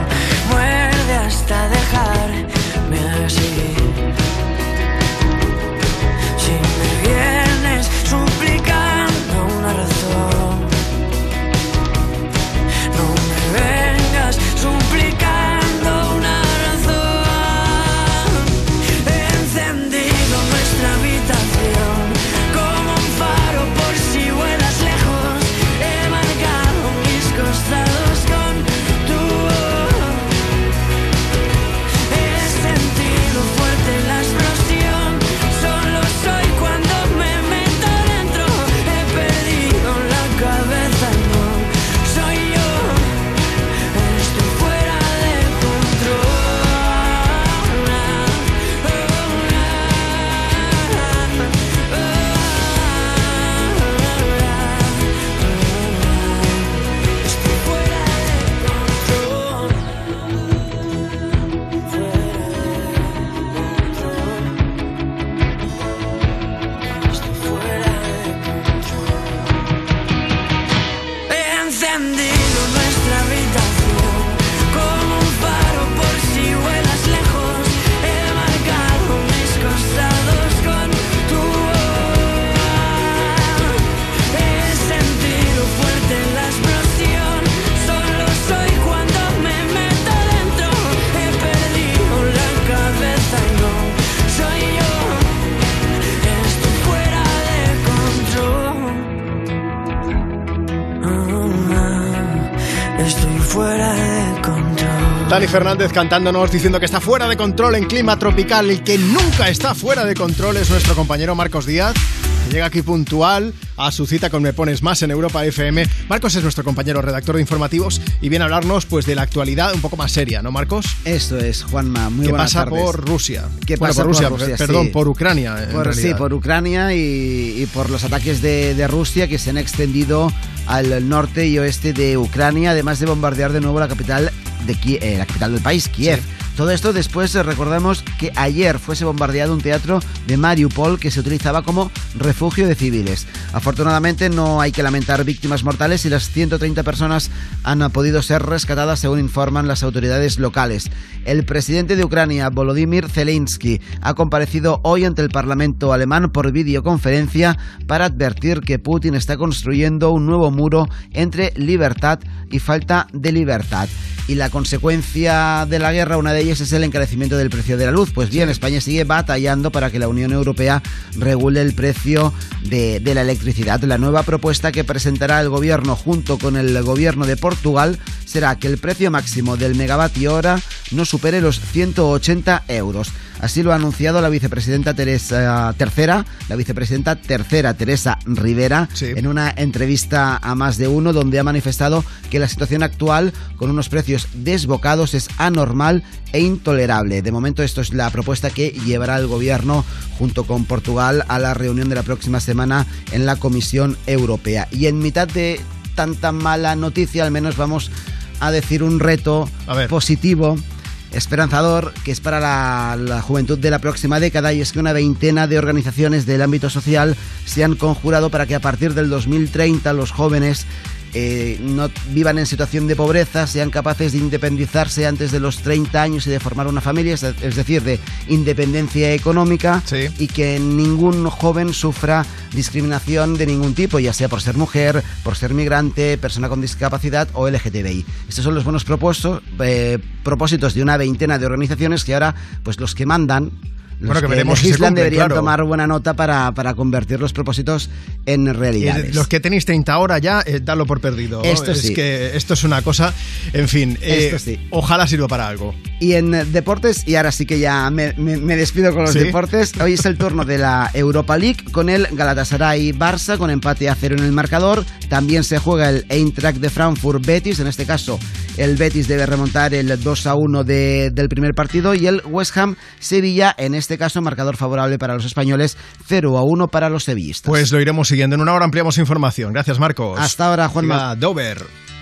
[SPEAKER 3] Fernández cantándonos diciendo que está fuera de control en clima tropical. El que nunca está fuera de control es nuestro compañero Marcos Díaz. que Llega aquí puntual a su cita con Me Pones Más en Europa FM. Marcos es nuestro compañero redactor de informativos y viene a hablarnos pues de la actualidad un poco más seria, ¿no, Marcos?
[SPEAKER 41] Esto es, Juanma. Muy
[SPEAKER 3] ¿Qué
[SPEAKER 41] buenas
[SPEAKER 3] pasa
[SPEAKER 41] tardes.
[SPEAKER 3] por Rusia?
[SPEAKER 41] ¿Qué
[SPEAKER 3] Bueno,
[SPEAKER 41] pasa
[SPEAKER 3] por Rusia,
[SPEAKER 41] Rusia?
[SPEAKER 3] perdón,
[SPEAKER 41] Sí.
[SPEAKER 3] por Ucrania. en
[SPEAKER 41] Por- sí, por Ucrania y, y por los ataques de, de Rusia que se han extendido al norte y oeste de Ucrania, además de bombardear de nuevo la capital, de Kie- eh, la capital del país, Kiev. Todo esto después recordemos que ayer fuese bombardeado un teatro de Mariupol que se utilizaba como refugio de civiles. Afortunadamente no hay que lamentar víctimas mortales y las 130 personas han podido ser rescatadas según informan las autoridades locales. El presidente de Ucrania, Volodymyr Zelensky, ha comparecido hoy ante el Parlamento alemán por videoconferencia para advertir que Putin está construyendo un nuevo muro entre libertad y falta de libertad. Y la consecuencia de la guerra, una de ellas es el encarecimiento del precio de la luz. Pues bien, España sigue batallando para que la Unión Europea regule el precio de, de la electricidad. La nueva propuesta que presentará el gobierno junto con el gobierno de Portugal será que el precio máximo del megavatio hora no supere los 180 euros. Así lo ha anunciado la vicepresidenta Teresa tercera, la vicepresidenta tercera Teresa Rivera, en una entrevista a más de uno, donde ha manifestado que la situación actual, con unos precios desbocados, es anormal e intolerable. De momento, esto es la propuesta que llevará el gobierno junto con Portugal a la reunión de la próxima semana en la Comisión Europea. Y en mitad de tanta mala noticia, al menos vamos a decir un reto positivo esperanzador que es para la, juventud de la próxima década y es que una veintena de organizaciones del ámbito social se han conjurado para que a partir del 2030 los jóvenes eh, no vivan en situación de pobreza, sean capaces de independizarse antes de los 30 años y de formar una familia, es decir, de independencia económica y que ningún joven sufra discriminación de ningún tipo, ya sea por ser mujer, por ser migrante, persona con discapacidad o LGTBI. Estos son los buenos propuestos, eh, propósitos de una veintena de organizaciones que ahora, pues los que mandan,
[SPEAKER 3] Bueno, que veremos si cumplen,
[SPEAKER 41] deberían
[SPEAKER 3] claro.
[SPEAKER 41] tomar buena nota para, para convertir los propósitos en realidades.
[SPEAKER 3] los que tenéis 30 ahora ya, eh, dadlo por perdido.
[SPEAKER 41] Esto
[SPEAKER 3] es
[SPEAKER 41] sí.
[SPEAKER 3] que esto es una cosa, en fin, eh,
[SPEAKER 41] Esto sí.
[SPEAKER 3] ojalá sirva para algo.
[SPEAKER 41] Y en eh, deportes, y ahora sí que ya me, me- me despido con los
[SPEAKER 3] ¿Sí?
[SPEAKER 41] deportes, hoy es el turno de la Europa League con el Galatasaray-Barça con empate a cero en el marcador. También se juega el Eintracht de Frankfurt-Betis, en este caso el Betis debe remontar el 2 a 1 de- del primer partido y el West Ham-Sevilla, en este caso marcador favorable para los españoles, 0 a 1 para los sevillistas.
[SPEAKER 3] Pues lo iremos siguiendo. En una hora ampliamos información. Gracias, Marcos.
[SPEAKER 41] Hasta ahora, Juanma.
[SPEAKER 3] Dover.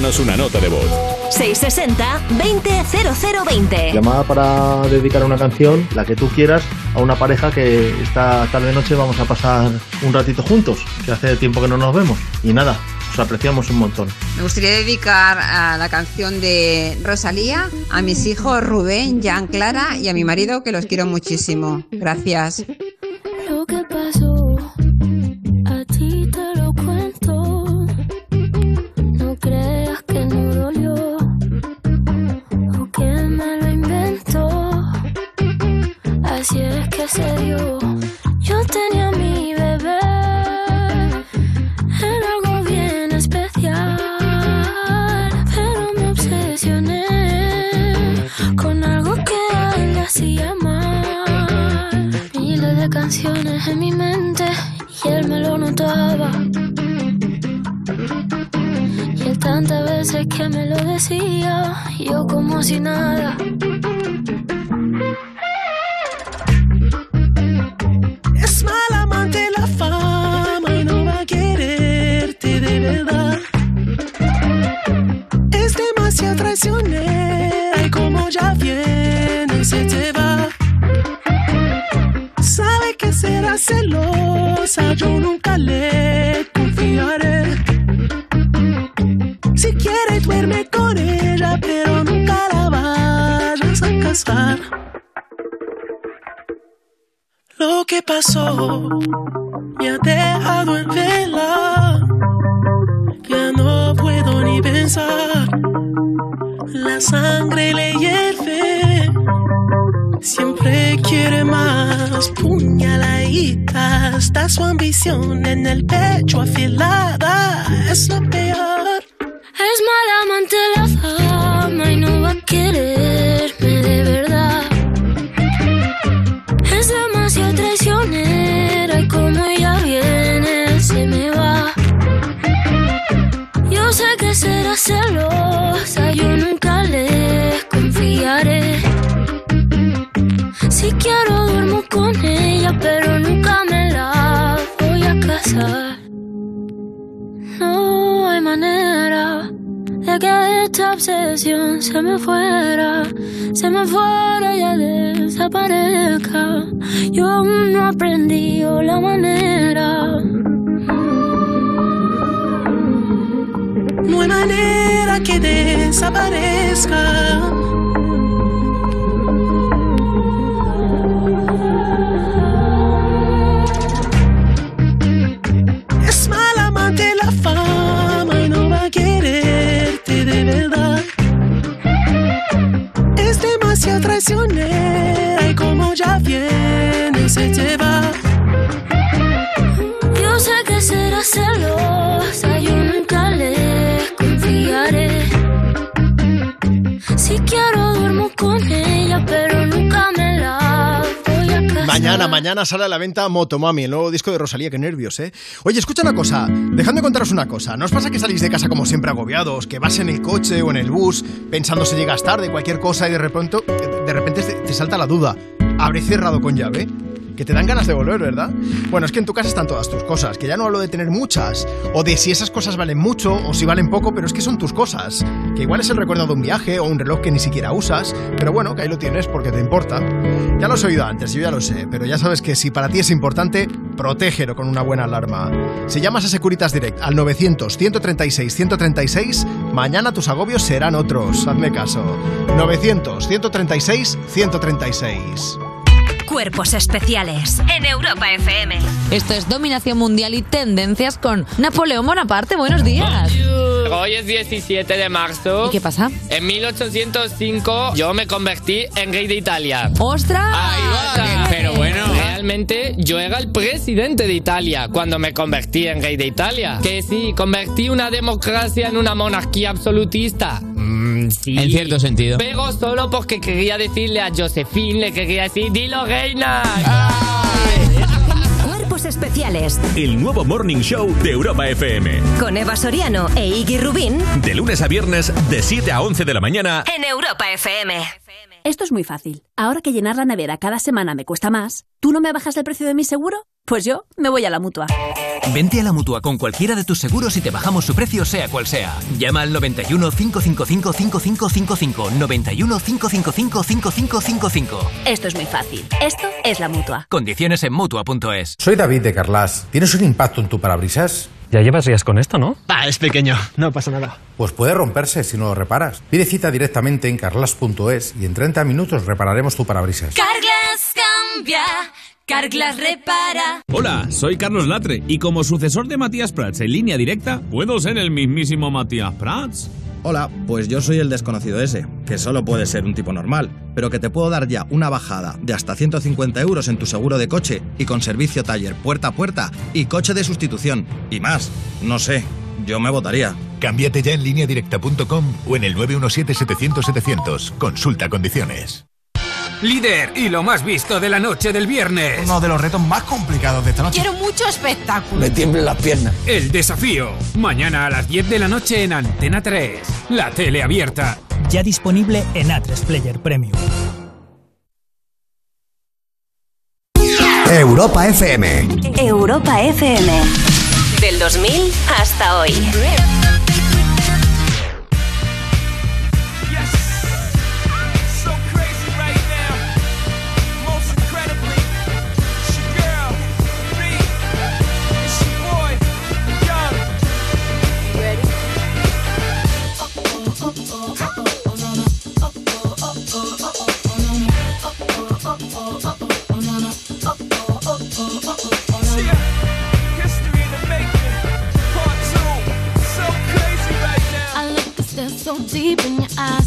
[SPEAKER 1] Envíanos una nota de voz.
[SPEAKER 2] 660-200020.
[SPEAKER 42] Llamada para dedicar una canción, la que tú quieras, a una pareja que esta tarde-noche vamos a pasar un ratito juntos, que hace tiempo que no nos vemos. Y nada, os apreciamos un montón.
[SPEAKER 12] Me gustaría dedicar a la canción de Rosalía a mis hijos Rubén, Jan, Clara y a mi marido que los quiero muchísimo. Gracias.
[SPEAKER 3] Sale a la venta Motomami, el nuevo disco de Rosalía. Qué nervios, ¿eh? Oye, escucha una cosa. Dejadme contaros una cosa. ¿No os pasa que salís de casa como siempre agobiados? Que vas en el coche o en el bus pensando si llegas tarde, cualquier cosa y de repente, de repente te, te salta la duda. ¿Habré cerrado con llave? Que te dan ganas de volver, ¿verdad? Bueno, es que en tu casa están todas tus cosas, que ya no hablo de tener muchas, o de si esas cosas valen mucho o si valen poco, pero es que son tus cosas. Que igual es el recuerdo de un viaje o un reloj que ni siquiera usas, pero bueno, que ahí lo tienes porque te importa. Ya lo has oído antes, yo ya lo sé, pero ya sabes que si para ti es importante, protégelo con una buena alarma. Si llamas a Securitas Direct al 900-136-136, mañana tus agobios serán otros. Hazme caso. 900-136-136.
[SPEAKER 2] Cuerpos especiales en Europa FM.
[SPEAKER 24] Esto es dominación mundial y tendencias con Napoleón Bonaparte. Buenos días.
[SPEAKER 18] Hoy es 17 de marzo.
[SPEAKER 24] ¿Y qué pasa?
[SPEAKER 18] En 1805 yo me convertí en rey de Italia.
[SPEAKER 24] ¡Ostras!
[SPEAKER 18] Ahí va, pero bueno, realmente yo era el presidente de Italia cuando me convertí en rey de Italia. Que sí, convertí una democracia en una monarquía absolutista. Sí.
[SPEAKER 43] En cierto sentido.
[SPEAKER 18] Pero solo porque quería decirle a Josephine, le quería decir, dilo reina.
[SPEAKER 2] Cuerpos especiales
[SPEAKER 1] El nuevo Morning Show de Europa FM.
[SPEAKER 2] con Eva Soriano e Iggy Rubín
[SPEAKER 1] De lunes a viernes, de 7 a 11 de la mañana.
[SPEAKER 2] en Europa FM.
[SPEAKER 44] Esto es muy fácil. Ahora que llenar la nevera cada semana me cuesta más, ¿tú no me bajas el precio de mi seguro? Pues yo me voy a la mutua.
[SPEAKER 25] Vente a la mutua con cualquiera de tus seguros y te bajamos su precio, sea cual sea. Llama al 91 555 5555. 91 555 5555.
[SPEAKER 45] Esto es muy fácil. Esto es la mutua.
[SPEAKER 25] Condiciones en mutua.es.
[SPEAKER 27] Soy David de Carlas. ¿Tienes un impacto en tu parabrisas?
[SPEAKER 46] Ya llevas días con esto, ¿no?
[SPEAKER 3] Ah, es pequeño, no pasa nada.
[SPEAKER 27] Pues puede romperse si no lo reparas. Pide cita directamente en carlas.es y en 30 minutos repararemos tu parabrisas.
[SPEAKER 13] Carglass cambia, Carglass repara.
[SPEAKER 47] Hola, soy Carlos Latre y como sucesor de Matías Prats en línea directa, ¿puedo ser el mismísimo Matías Prats?
[SPEAKER 21] Hola, pues yo soy el desconocido ese, que solo puede ser un tipo normal, pero que te puedo dar ya una bajada de hasta 150 euros en tu seguro de coche y con servicio taller puerta a puerta y coche de sustitución. Y más, no sé, yo me votaría.
[SPEAKER 22] Cámbiate ya en lineadirecta.com o en el 917-700-700. Consulta condiciones.
[SPEAKER 48] Líder y lo más visto de la noche del viernes.
[SPEAKER 49] Uno de los retos más complicados de esta noche.
[SPEAKER 24] Quiero mucho espectáculo.
[SPEAKER 48] Me tiemblen las piernas. El desafío. Mañana a las 10 de la noche en Antena 3. La tele abierta.
[SPEAKER 50] Ya disponible en A3 Player Premium.
[SPEAKER 41] Europa FM.
[SPEAKER 5] Europa FM. Del 2000 hasta hoy.
[SPEAKER 2] Deep in your eyes.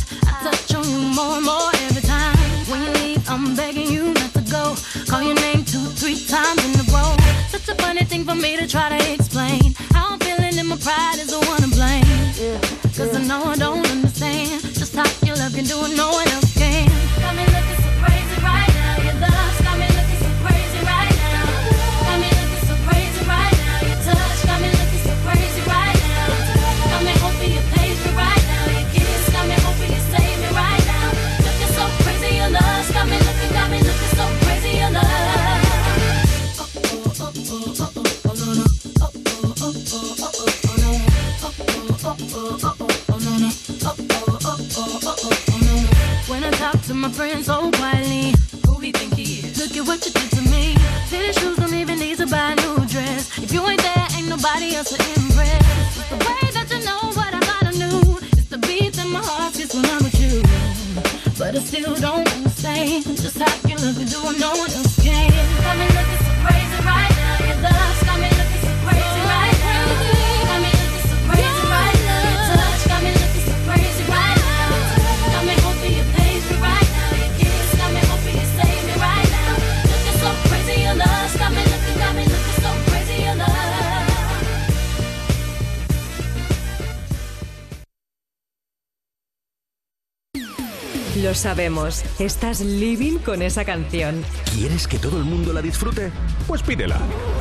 [SPEAKER 5] Sabemos, estás living con esa canción.
[SPEAKER 1] ¿Quieres que todo el mundo la disfrute? Pues pídela.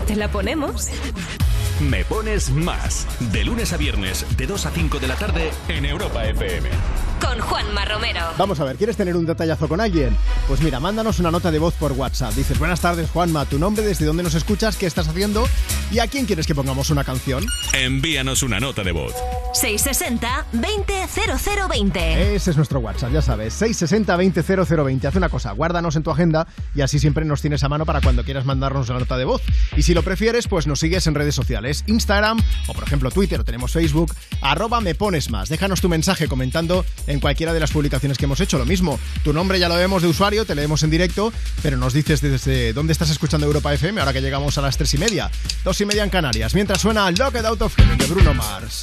[SPEAKER 5] ¿Te la ponemos?
[SPEAKER 1] Me pones más. De lunes a viernes, de 2 a 5 de la tarde, en Europa FM.
[SPEAKER 5] Con Juanma Romero.
[SPEAKER 3] Vamos a ver, ¿quieres tener un detallazo con alguien? Pues mira, mándanos una nota de voz por WhatsApp. Dices, buenas tardes Juanma, tu nombre, desde dónde nos escuchas, qué estás haciendo y a quién quieres que pongamos una canción.
[SPEAKER 1] Envíanos una nota de voz.
[SPEAKER 5] 660-200020.
[SPEAKER 3] Ese es nuestro WhatsApp, ya sabes, 660-200020. Haz una cosa, guárdanos en tu agenda y así siempre nos tienes a mano para cuando quieras mandarnos una nota de voz. Y si lo prefieres, pues nos sigues en redes sociales, Instagram o por ejemplo Twitter o tenemos Facebook, arroba me pones más. Déjanos tu mensaje comentando en cualquiera de las publicaciones que hemos hecho. Lo mismo, tu nombre ya lo vemos de usuario, te leemos en directo, pero nos dices desde dónde estás escuchando Europa FM ahora que llegamos a las 3 y media, 2 y media en Canarias, mientras suena Locked Out of Heaven de Bruno Mars.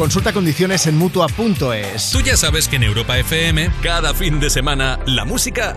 [SPEAKER 3] Consulta condiciones en mutua.es.
[SPEAKER 1] Tú ya sabes que en Europa FM, cada fin de semana, la música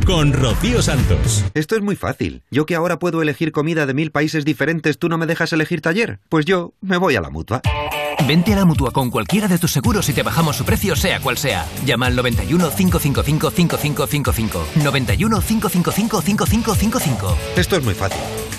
[SPEAKER 1] con Rocío Santos.
[SPEAKER 51] Esto es muy fácil. Yo que ahora puedo elegir comida de mil países diferentes, ¿tú no me dejas elegir taller? Pues yo me voy a la mutua.
[SPEAKER 25] Vente a la mutua con cualquiera de tus seguros y te bajamos su precio, sea cual sea. Llama al 91 555 5555. 91 555 5555.
[SPEAKER 51] Esto es muy fácil.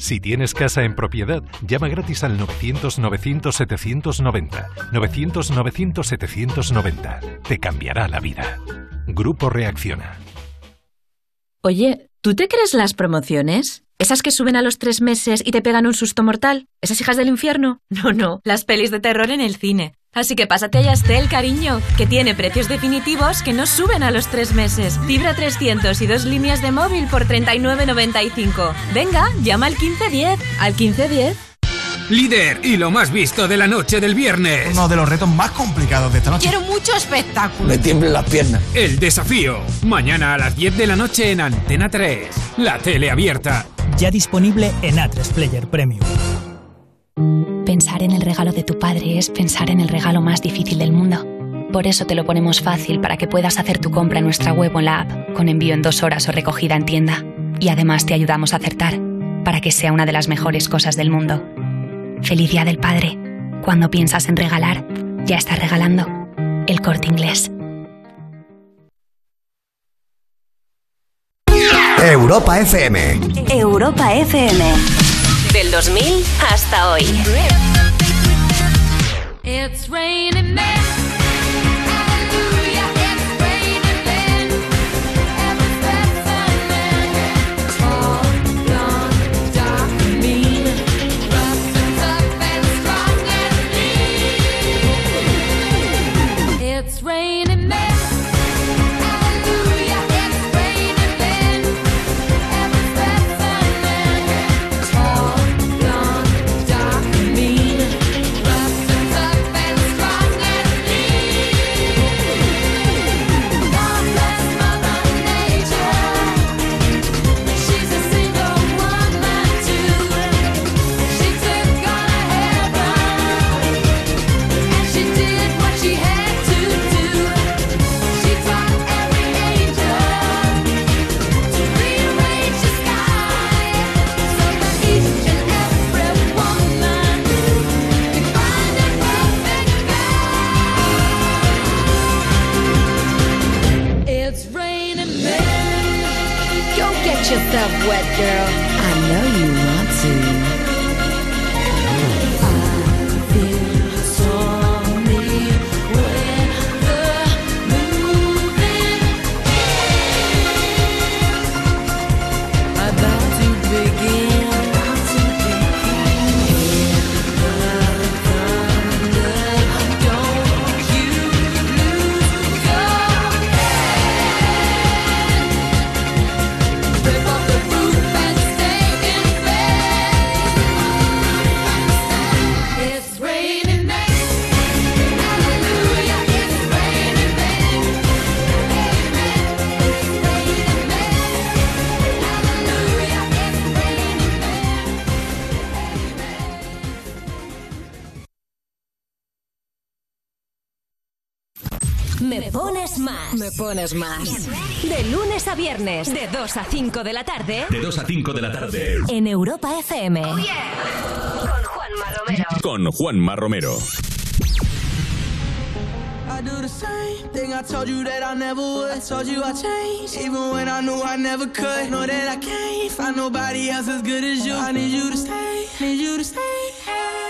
[SPEAKER 31] Si tienes casa en propiedad, llama gratis al 900-900-790. 900-900-790. Te cambiará la vida. Grupo Reacciona.
[SPEAKER 52] Oye, ¿tú te crees las promociones? ¿Esas que suben a los tres meses y te pegan un susto mortal? ¿Esas hijas del infierno? No, no, las pelis de terror en el cine. Así que pásate a Yastel, cariño, que tiene precios definitivos que no suben a los tres meses. Fibra 300 y dos líneas de móvil por 39.95. Venga, llama al 1510. ¿Al 1510?
[SPEAKER 48] Líder y lo más visto de la noche del viernes.
[SPEAKER 21] Uno de los retos más complicados de esta noche.
[SPEAKER 24] Quiero mucho espectáculo.
[SPEAKER 53] Me tiemblen las piernas.
[SPEAKER 48] El desafío. Mañana a las 10 de la noche en Antena 3. La tele abierta.
[SPEAKER 54] Ya disponible en A3 Player Premium.
[SPEAKER 55] Pensar en el regalo de tu padre es pensar en el regalo más difícil del mundo. Por eso te lo ponemos fácil para que puedas hacer tu compra en nuestra web o en la app, con envío en dos horas o recogida en tienda. Y además te ayudamos a acertar, para que sea una de las mejores cosas del mundo. Feliz Día del Padre. Cuando piensas en regalar, ya estás regalando. El corte inglés.
[SPEAKER 41] Europa FM.
[SPEAKER 36] Europa FM. Del 2000 hasta hoy.
[SPEAKER 13] Pones más. De lunes a viernes, de 2 a 5 de la tarde.
[SPEAKER 1] De 2 a 5 de la tarde.
[SPEAKER 13] En Europa FM. Con Juanma Romero.
[SPEAKER 1] Con Juanma Romero.
[SPEAKER 5] I do the same thing I told you that I never would. I told you I changed, even when I knew I never could. Know that I can't find nobody else as good as you. I need you to stay, need you to stay. I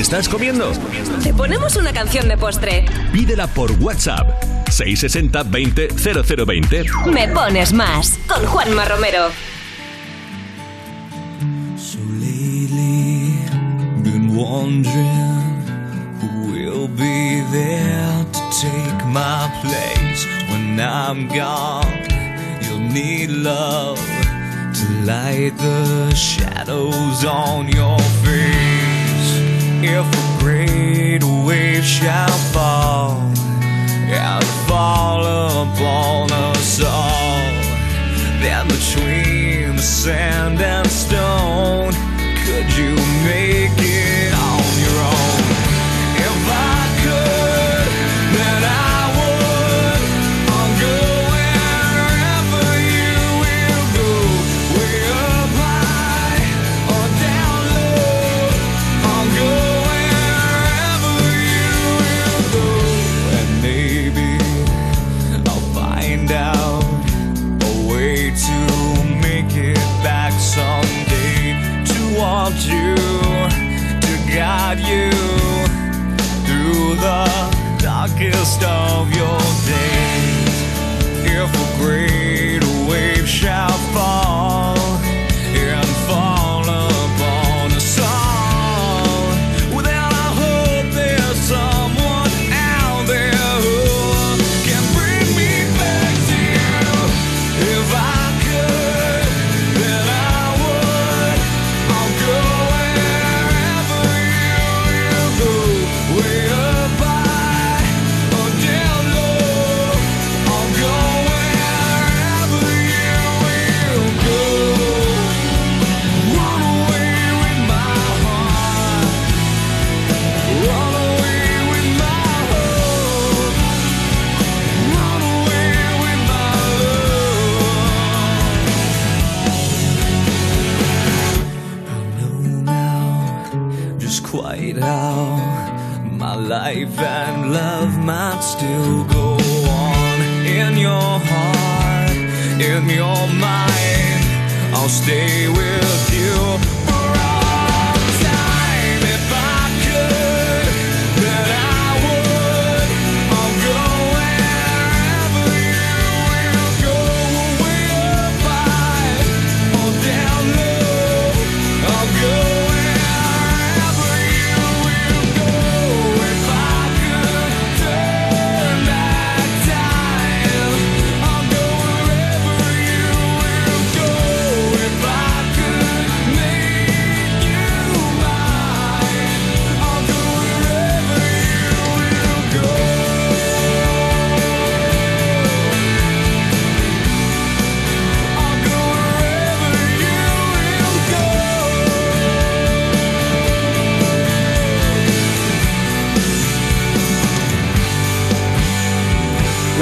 [SPEAKER 1] ¿Estás comiendo?
[SPEAKER 13] Te ponemos una canción de postre.
[SPEAKER 1] Pídela por WhatsApp. 660 20 0020.
[SPEAKER 13] Me pones más. Con Juanma Romero.
[SPEAKER 35] So lately, been wondering who will be there to take my place when I'm gone. You'll need love to light the shadows on your. If a great wave shall fall. And fall upon us all, then between the sand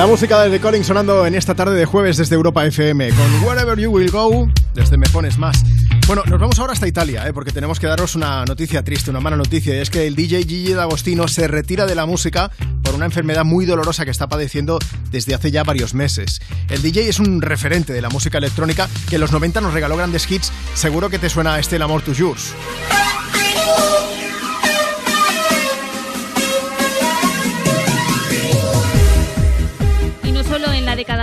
[SPEAKER 3] música de The Calling sonando en esta tarde de jueves desde Europa FM con Wherever You Will Go, desde Me Pones Más. Bueno, nos vamos ahora hasta Italia, ¿eh? porque tenemos que daros una noticia triste, una mala noticia, y es que el DJ Gigi D'Agostino se retira de la música por una enfermedad muy dolorosa que está padeciendo desde hace ya varios meses. El DJ es un referente de la música electrónica que en los 90 nos regaló grandes hits, seguro que te suena este El Amor to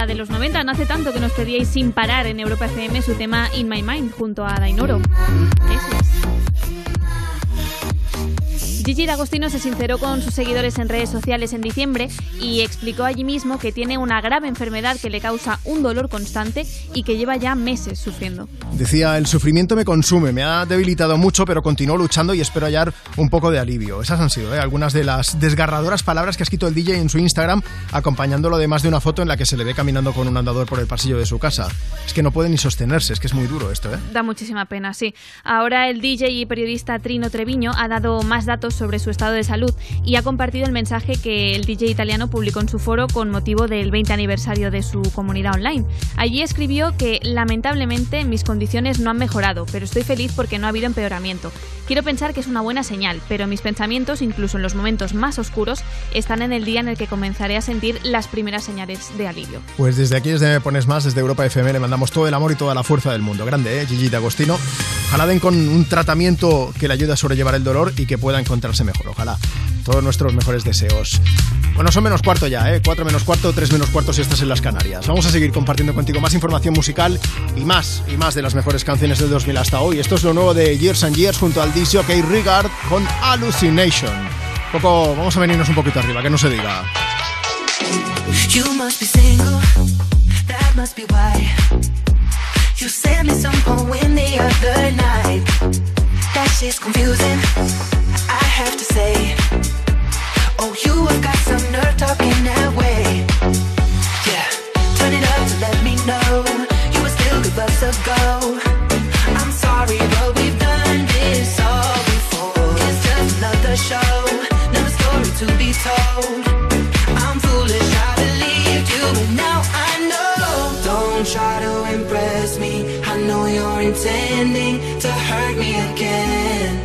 [SPEAKER 10] de los 90, no hace tanto que nos pedíais sin parar en Europa FM su tema In My Mind junto a Dainoro. Eso es. Gigi D'Agostino se sinceró con sus seguidores en redes sociales en diciembre y explicó allí mismo que tiene una grave enfermedad que le causa un dolor constante y que lleva ya meses sufriendo.
[SPEAKER 3] Decía, el sufrimiento me consume, me ha debilitado mucho, pero continúo luchando y espero hallar un poco de alivio. Esas han sido ¿eh? algunas de las desgarradoras palabras que ha escrito el DJ en su Instagram, acompañándolo además de una foto en la que se le ve caminando con un andador por el pasillo de su casa. Es que no puede ni sostenerse, es que es muy duro esto, ¿eh?
[SPEAKER 10] Da muchísima pena, sí. Ahora el DJ y periodista Trino Treviño ha dado más datos sobre su estado de salud y ha compartido el mensaje que el DJ italiano publicó en su foro con motivo del 20 aniversario de su comunidad online. Allí escribió que lamentablemente mis condiciones no han mejorado, pero estoy feliz porque no ha habido empeoramiento. Quiero pensar que es una buena señal, pero mis pensamientos, incluso en los momentos más oscuros, están en el día en el que comenzaré a sentir las primeras señales de alivio.
[SPEAKER 3] Pues desde aquí, desde Me Pones Más, desde Europa FM, le mandamos todo el amor y toda la fuerza del mundo. Grande, ¿eh? Gigi D'Agostino. Ojalá den con un tratamiento que le ayude a sobrellevar el dolor y que pueda encontrarse mejor. Ojalá. Todos nuestros mejores deseos. Bueno, son menos cuarto ya, ¿eh? 4 menos cuarto, 3 menos cuarto si estás en las Canarias. Vamos a seguir compartiendo contigo más información musical y más, y más de las mejores canciones del 2000 hasta hoy. Esto es lo nuevo de Years and Years junto al disco K. Rigard con Hallucination. Un poco, vamos a venirnos un poquito arriba, que no se diga.
[SPEAKER 9] You must be single, that must be why. You sent me some poem the other night. That shit's confusing, I have to say. Oh, you have got some nerve talking that way. Yeah, turn it up to let me know you would still give us a go. I'm sorry, but we've done this all before. It's just another show, another story to be told. I'm foolish, I believed you, but now I know. Don't try to impress me. I know you're intending to hurt me again.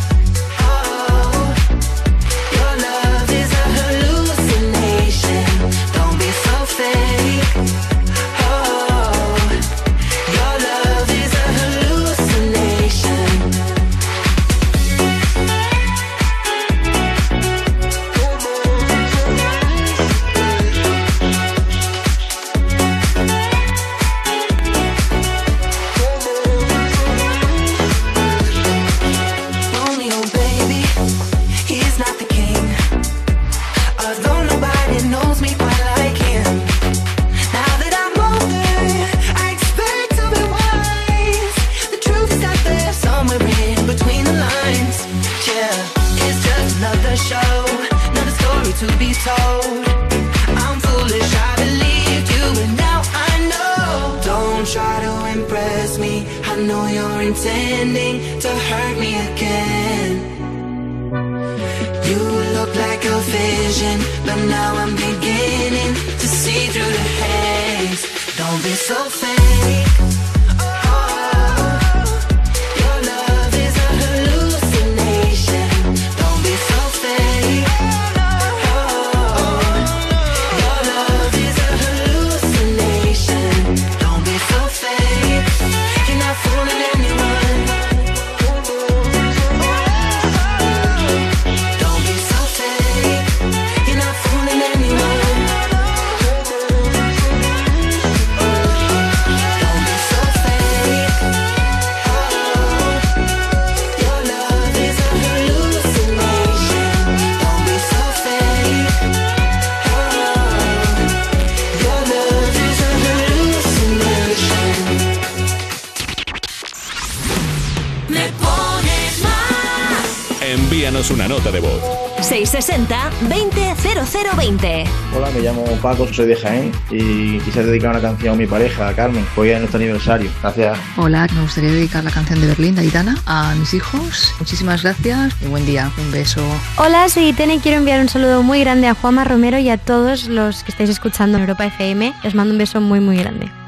[SPEAKER 56] Paco, soy de Jaén y quisiera dedicar una canción a mi pareja, a Carmen, hoy es nuestro aniversario. Gracias.
[SPEAKER 57] Hola, me gustaría dedicar la canción de Berlín, de Aitana, a mis hijos. Muchísimas gracias y buen día. Un beso.
[SPEAKER 58] Hola, soy Itene y quiero enviar un saludo muy grande a Juanma Romero y a todos los que estáis escuchando en Europa FM. Les mando un beso muy, muy grande.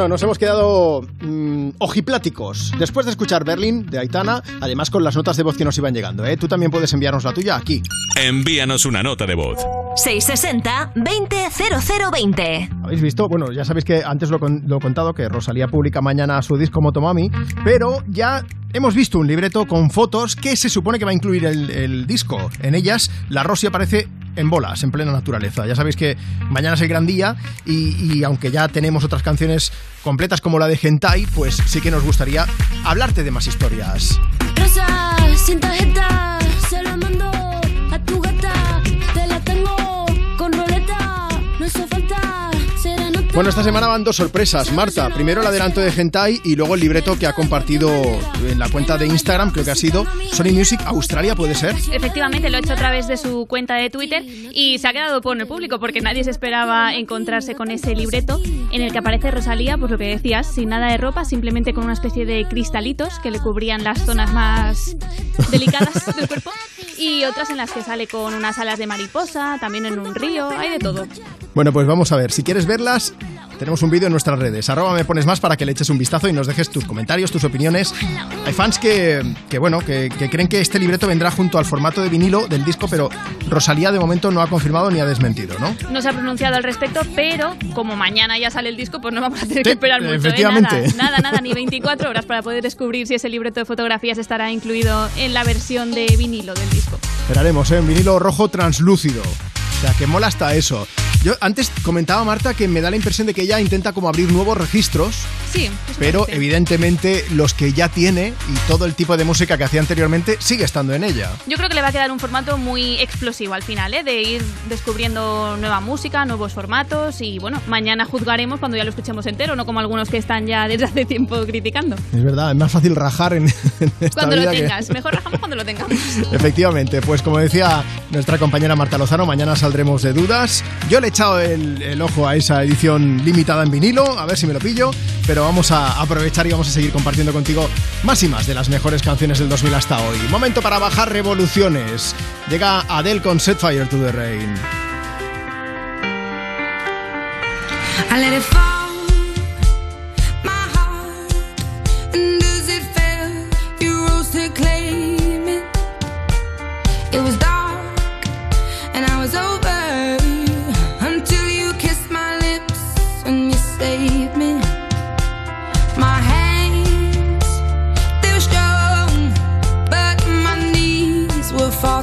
[SPEAKER 3] Bueno, nos hemos quedado mm, ojipláticos. Después de escuchar Berlin de Aitana, además con las notas de voz que nos iban llegando, ¿eh? Tú también puedes enviarnos la tuya aquí.
[SPEAKER 1] Envíanos una nota de voz.
[SPEAKER 13] 660-200020.
[SPEAKER 3] ¿Habéis visto? Bueno, ya sabéis que antes lo, con- lo he contado, que Rosalía publica mañana su disco Motomami, pero ya hemos visto un libreto con fotos que se supone que va a incluir el, el disco. En ellas, la Rosy aparece en bolas, en plena naturaleza. Ya sabéis que mañana es el gran día y, y aunque ya tenemos otras canciones completas como la de Gentai, pues sí que nos gustaría hablarte de más historias.
[SPEAKER 9] Rosa, sin tarjeta, se la mando a tu gata. Te la tengo con roleta, no hizo falta serenata.
[SPEAKER 3] Bueno, esta semana van dos sorpresas, Marta. Primero el adelanto de Gentai y luego el libreto que ha compartido en la cuenta de Instagram, creo que ha sido Sony Music Australia, ¿puede ser?
[SPEAKER 10] Efectivamente, lo ha hecho a través de su cuenta de Twitter y se ha quedado por el público porque nadie se esperaba encontrarse con ese libreto en el que aparece Rosalía, pues lo que decías, sin nada de ropa, simplemente con una especie de cristalitos que le cubrían las zonas más delicadas del cuerpo y otras en las que sale con unas alas de mariposa, también en un río, hay de todo.
[SPEAKER 3] Bueno, pues vamos a ver. Si quieres verlas, tenemos un vídeo en nuestras redes. Arroba me pones más para que le eches un vistazo y nos dejes tus comentarios, tus opiniones. Hay fans que, que bueno, que, que creen que este libreto vendrá junto al formato de vinilo del disco, pero Rosalía de momento no ha confirmado ni ha desmentido, ¿no?
[SPEAKER 10] No se ha pronunciado al respecto, pero como mañana ya sale el disco, pues no vamos a tener
[SPEAKER 3] Sí,
[SPEAKER 10] que esperar mucho. ¿eh?
[SPEAKER 3] efectivamente.
[SPEAKER 10] Nada, nada, nada, ni 24 horas para poder descubrir si ese libreto de fotografías estará incluido en la versión de vinilo del disco.
[SPEAKER 3] Esperaremos, ¿eh? Un vinilo rojo translúcido. O sea, que mola hasta eso. Yo antes comentaba Marta que me da la impresión de que ella intenta como abrir nuevos registros.
[SPEAKER 10] Sí.
[SPEAKER 3] Pero evidentemente los que ya tiene y todo el tipo de música que hacía anteriormente sigue estando en ella.
[SPEAKER 10] Yo creo que le va a quedar un formato muy explosivo al final, ¿eh? de ir descubriendo nueva música, nuevos formatos y bueno, mañana juzgaremos cuando ya lo escuchemos entero, no como algunos que están ya desde hace tiempo criticando.
[SPEAKER 3] Es verdad, es más fácil rajar en, en esta
[SPEAKER 10] Cuando lo tengas, mejor rajamos cuando lo tengamos.
[SPEAKER 3] Efectivamente, pues como decía nuestra compañera Marta Lozano, mañana saldrá saldremos de dudas. Yo le he echado el, ojo a esa edición limitada en vinilo, a ver si me lo pillo, pero vamos a aprovechar y vamos a seguir compartiendo contigo más y más de las mejores canciones del 2000 hasta hoy. Momento para bajar revoluciones. Llega Adele con Set Fire to the Rain.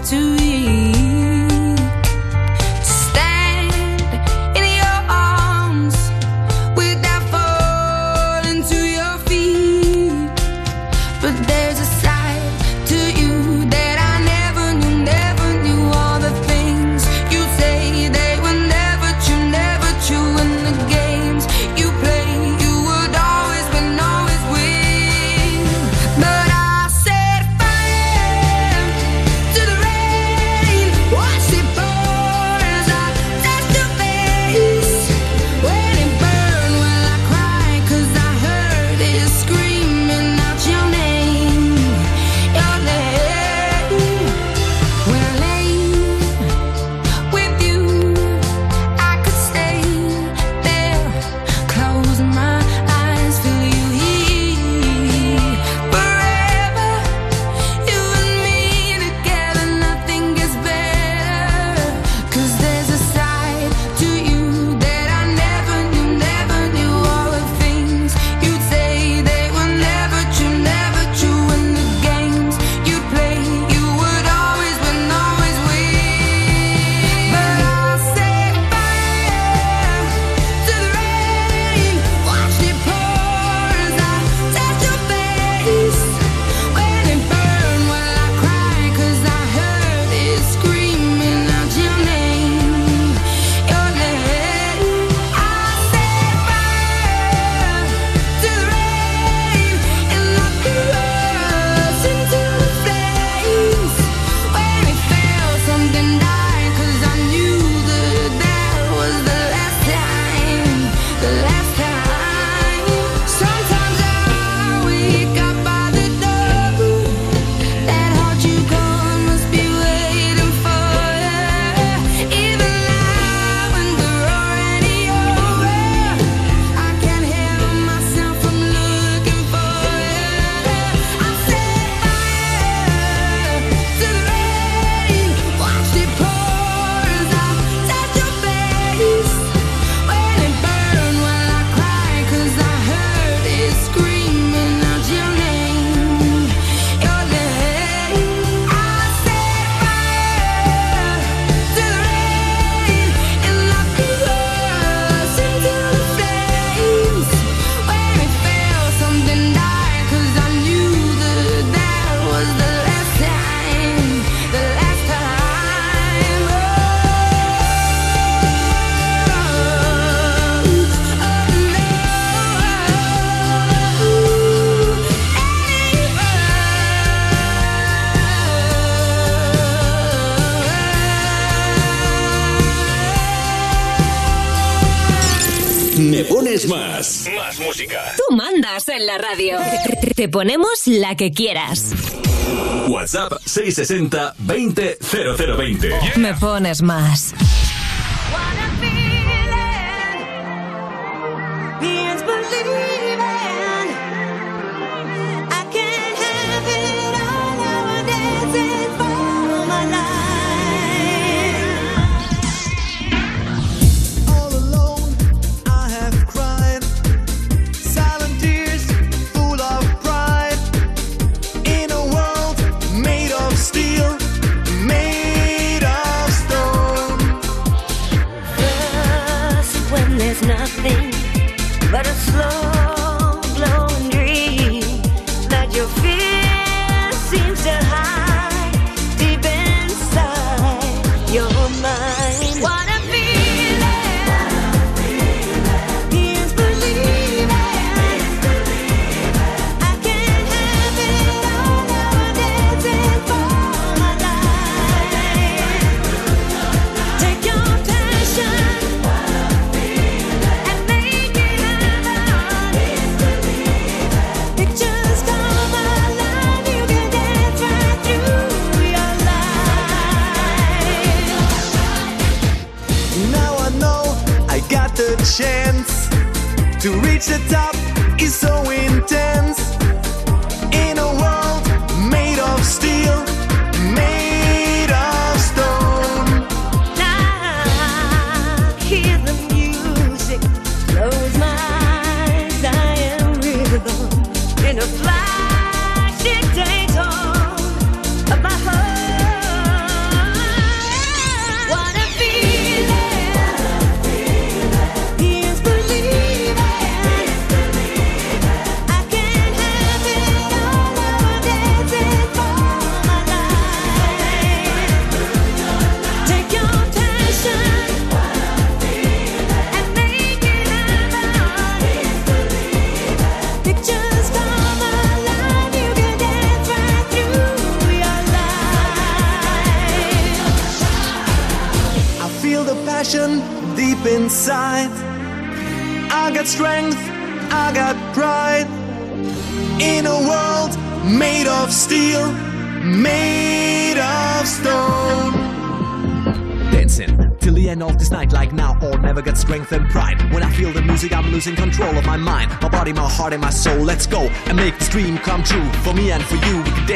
[SPEAKER 36] to
[SPEAKER 1] más
[SPEAKER 59] música. Tú mandas en la radio. Te ponemos la que quieras.
[SPEAKER 1] WhatsApp 660 20 0020. Yeah.
[SPEAKER 59] Me pones más.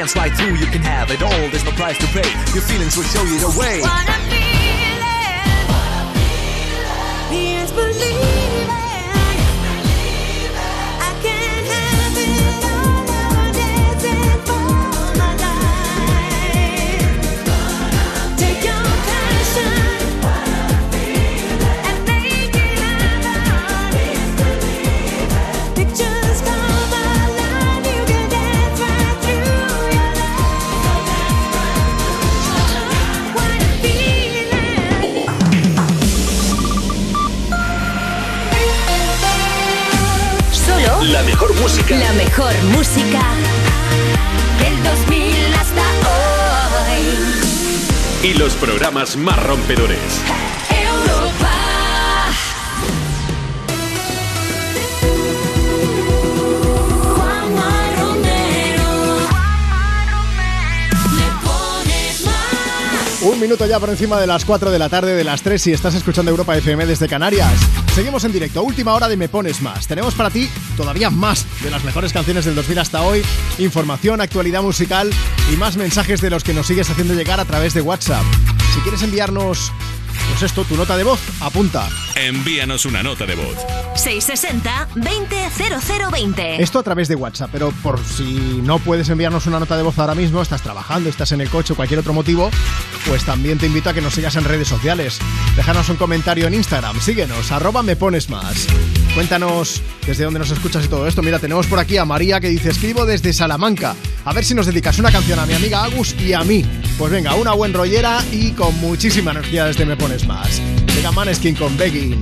[SPEAKER 13] Dance right through.
[SPEAKER 60] You can have it all, there's no price to pay. Your feelings will show you the way.
[SPEAKER 13] What a feeling! Here's believing.
[SPEAKER 1] Música.
[SPEAKER 2] la mejor música del 2000 hasta hoy.
[SPEAKER 1] Y los programas más rompedores.
[SPEAKER 2] Europa. Juanma Romero. Me pones más.
[SPEAKER 3] Un minuto ya por encima de las 4 de la tarde de las 3 si estás escuchando Europa FM desde Canarias. Seguimos en directo, última hora de Me Pones Más. Tenemos para ti todavía más de las mejores canciones del 2000 hasta hoy, información, actualidad musical y más mensajes de los que nos sigues haciendo llegar a través de WhatsApp. Si quieres enviarnos, pues esto, tu nota de voz, apunta.
[SPEAKER 1] Envíanos una nota de voz.
[SPEAKER 2] 660-200020.
[SPEAKER 3] Esto a través de WhatsApp, pero por si no puedes enviarnos una nota de voz ahora mismo, estás trabajando, estás en el coche o cualquier otro motivo, pues también te invito a que nos sigas en redes sociales. Déjanos un comentario en Instagram, síguenos, arroba me pones más. Cuéntanos desde dónde nos escuchas y todo esto. Mira, tenemos por aquí a María que dice, escribo desde Salamanca. A ver si nos dedicas una canción a mi amiga Agus y a mí. Pues venga, una buen rollera y con muchísima energía desde Me Pones Más. Llega Maneskin con Begging.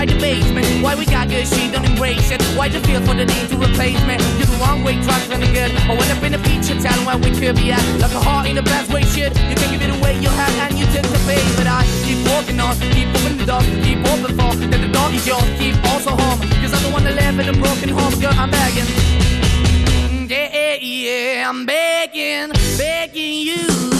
[SPEAKER 61] Why the basement? Why we got good, she don't embrace it? Why the feel for the need to replace me? You're the wrong way, trying to the good. I went up in the feature town where we could be at. Like a heart in the best way, shit. You can't give it away, you have, and you take the face. But I keep walking on, keep moving the door, keep open for that the door is yours. Keep also home, cause I'm the one that live in a broken home, girl. I'm begging. Mm, yeah, yeah, yeah, I'm begging, begging you.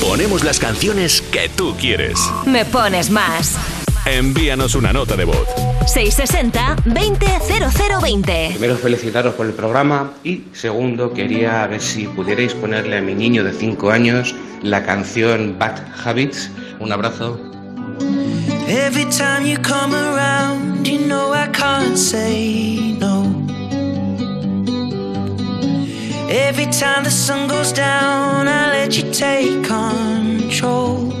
[SPEAKER 1] Ponemos las canciones que tú quieres.
[SPEAKER 2] Me pones más
[SPEAKER 1] envíanos una nota de voz.
[SPEAKER 2] 660-200020.
[SPEAKER 62] Primero felicitaros por el programa y segundo quería ver si pudierais ponerle a mi niño de 5 años la canción Bad Habits. Un abrazo.
[SPEAKER 61] Every time you come around, you know I can't say no. Every time the sun goes down, I let you take control.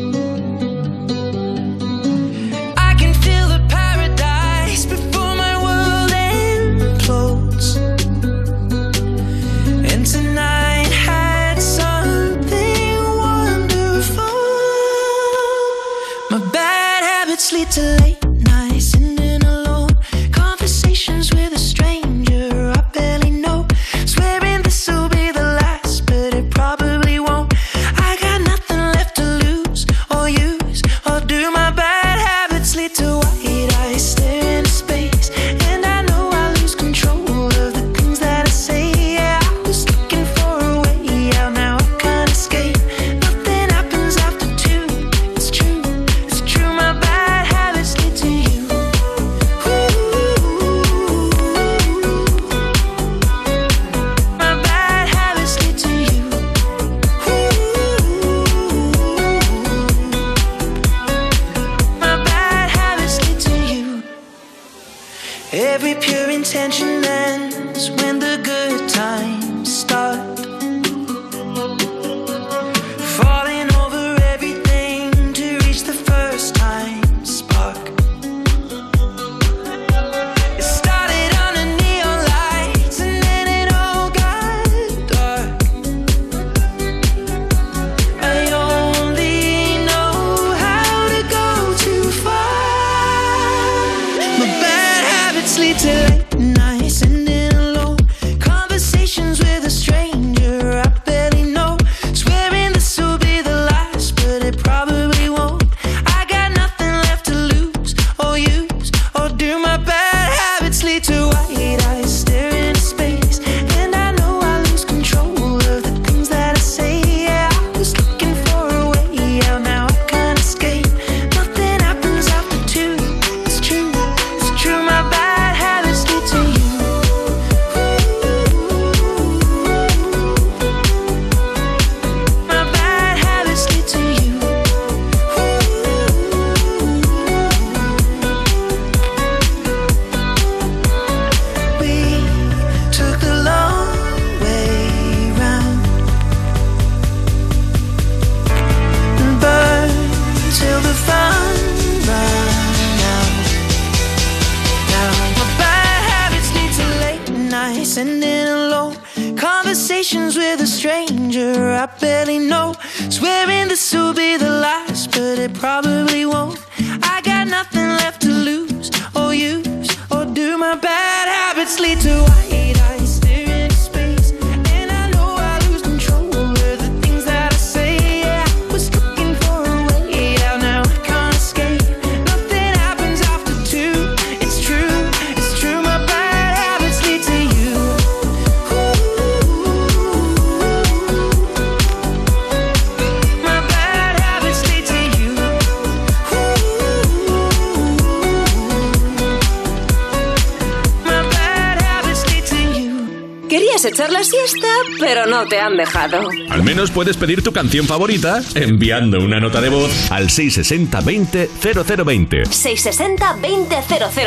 [SPEAKER 1] Al menos puedes pedir tu canción favorita enviando una nota de voz al 660 20 0020.
[SPEAKER 2] 660 20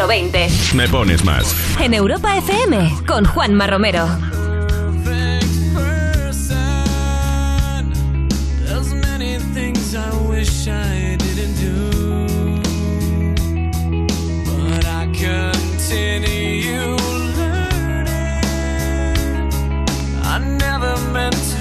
[SPEAKER 2] 0020.
[SPEAKER 1] Me pones más.
[SPEAKER 2] En Europa FM, con Juanma Romero.
[SPEAKER 35] Continue learning. I never meant to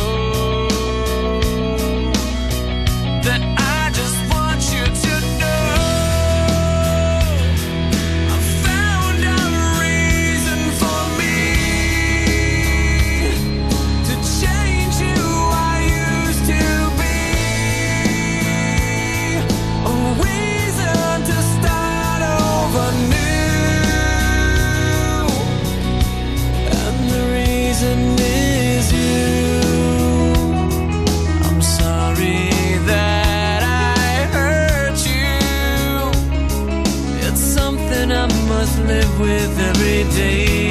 [SPEAKER 35] with every day.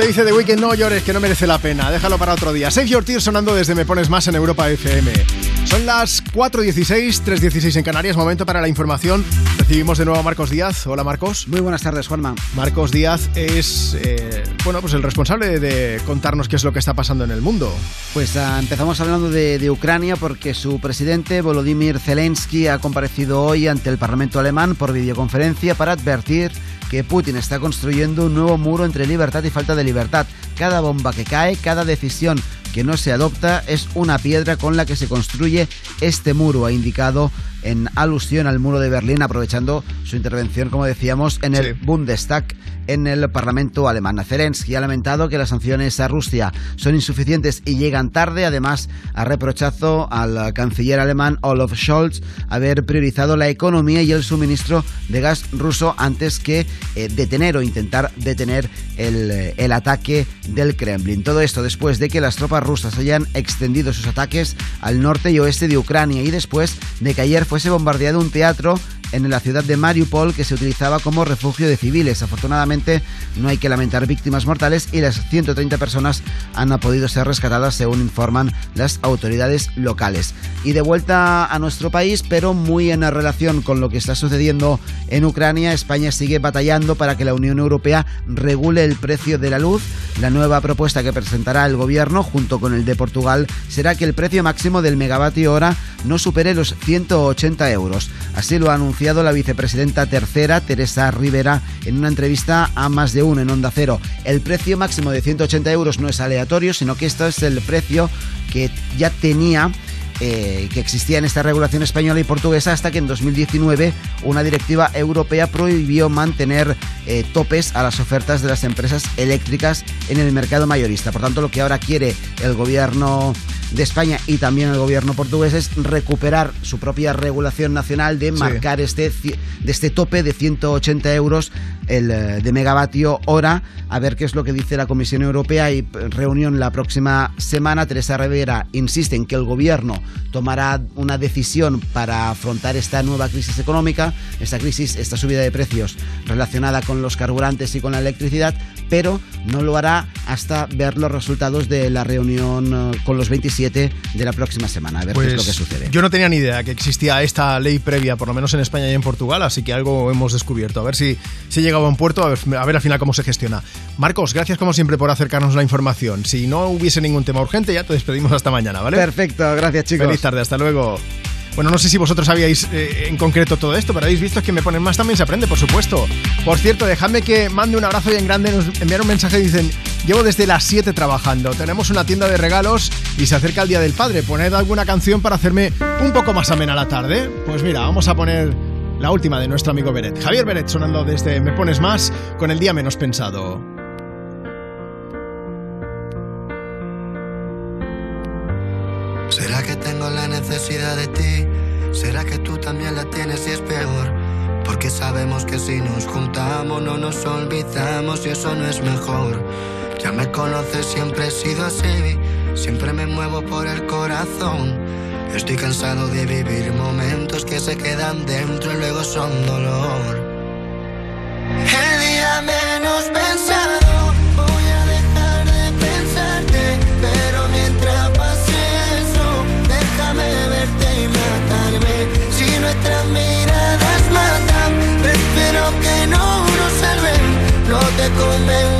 [SPEAKER 3] Te dice The Weeknd, no llores, que no merece la pena. Déjalo para otro día. Save Your Tears sonando desde Me Pones Más en Europa FM. Son las 4.16, 3.16 en Canarias. Momento para la información. Recibimos de nuevo a Marcos Díaz. Hola, Marcos.
[SPEAKER 41] Muy buenas tardes, Juanma.
[SPEAKER 3] Marcos Díaz es, eh, bueno, pues el responsable de contarnos qué es lo que está pasando en el mundo.
[SPEAKER 41] Pues uh, empezamos hablando de, de, Ucrania porque su presidente, Volodymyr Zelensky, ha comparecido hoy ante el Parlamento alemán por videoconferencia para advertir que Putin está construyendo un nuevo muro entre libertad y falta de libertad. Cada bomba que cae, cada decisión que no se adopta es una piedra con la que se construye este muro, ha indicado en alusión al muro de Berlín, aprovechando su intervención, como decíamos, en el sí. Bundestag, en el Parlamento alemán. Zelensky ha lamentado que las sanciones a Rusia son insuficientes y llegan tarde. Además, ha reprochado al canciller alemán Olaf Scholz haber priorizado la economía y el suministro de gas ruso antes que eh, detener o intentar detener el, el ataque del Kremlin. Todo esto después de que las tropas rusas hayan extendido sus ataques al norte y oeste de Ucrania y después de que ayer fuese bombardeado un teatro en la ciudad de Mariupol que se utilizaba como refugio de civiles. Afortunadamente no hay que lamentar víctimas mortales y las 130 personas han podido ser rescatadas según informan las autoridades locales. Y de vuelta a nuestro país, pero muy en relación con lo que está sucediendo en Ucrania, España sigue batallando para que la Unión Europea regule el precio de la luz. La nueva propuesta que presentará el gobierno junto con el de Portugal será que el precio máximo del megavatio hora no supere los 180 euros. Así lo ha anunciado la vicepresidenta tercera, Teresa Rivera, en una entrevista a más de uno en Onda Cero. El precio máximo de 180 euros no es aleatorio, sino que este es el precio que ya tenía eh, que existía en esta regulación española y portuguesa hasta que en 2019 una directiva europea prohibió mantener eh, topes a las ofertas de las empresas eléctricas en el mercado mayorista. Por tanto, lo que ahora quiere el gobierno de España y también el gobierno portugués es recuperar su propia regulación nacional de marcar sí. este, de este tope de 180 euros el, eh, de megavatio hora. A ver qué es lo que dice la Comisión Europea y reunión la próxima semana. Teresa Rivera insiste en que el gobierno tomará una decisión para afrontar esta nueva crisis económica, esta crisis, esta subida de precios relacionada con los carburantes y con la electricidad, pero no lo hará hasta ver los resultados de la reunión con los 27 de la próxima semana. A ver
[SPEAKER 3] pues
[SPEAKER 41] qué es lo que sucede.
[SPEAKER 3] Yo no tenía ni idea que existía esta ley previa, por lo menos en España y en Portugal, así que algo hemos descubierto. A ver si, si llegaba a un puerto, a ver, a ver al final cómo se gestiona. Marcos, gracias como siempre por acercarnos la información. Si no hubiese ningún tema urgente, ya te despedimos hasta mañana, ¿vale?
[SPEAKER 41] Perfecto, gracias chicos.
[SPEAKER 3] Feliz tarde, hasta luego. Bueno, no sé si vosotros sabíais eh, en concreto todo esto, pero habéis visto que me ponen más también se aprende, por supuesto. Por cierto, dejadme que mande un abrazo bien grande, nos enviaron un mensaje y dicen, llevo desde las 7 trabajando, tenemos una tienda de regalos y se acerca el Día del Padre, poned alguna canción para hacerme un poco más amena la tarde. Pues mira, vamos a poner la última de nuestro amigo Beret. Javier Beret sonando desde Me Pones Más con el día menos pensado.
[SPEAKER 63] ¿Será que tengo la necesidad de ti? ¿Será que tú también la tienes y es peor? Porque sabemos que si nos juntamos no nos olvidamos y eso no es mejor. Ya me conoces, siempre he sido así, siempre me muevo por el corazón. Estoy cansado de vivir momentos que se quedan dentro y luego son dolor. El día menos pensado voy a dejar de pensarte, pero mientras pase eso, déjame verte y matarme. Si nuestras miradas matan, prefiero que no nos salven. No te convengo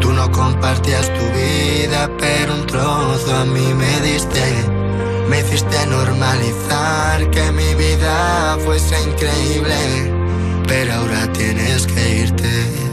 [SPEAKER 63] Tú no compartías tu vida, pero un trozo a mí me diste. Me hiciste normalizar que mi vida fuese increíble, pero ahora tienes que irte.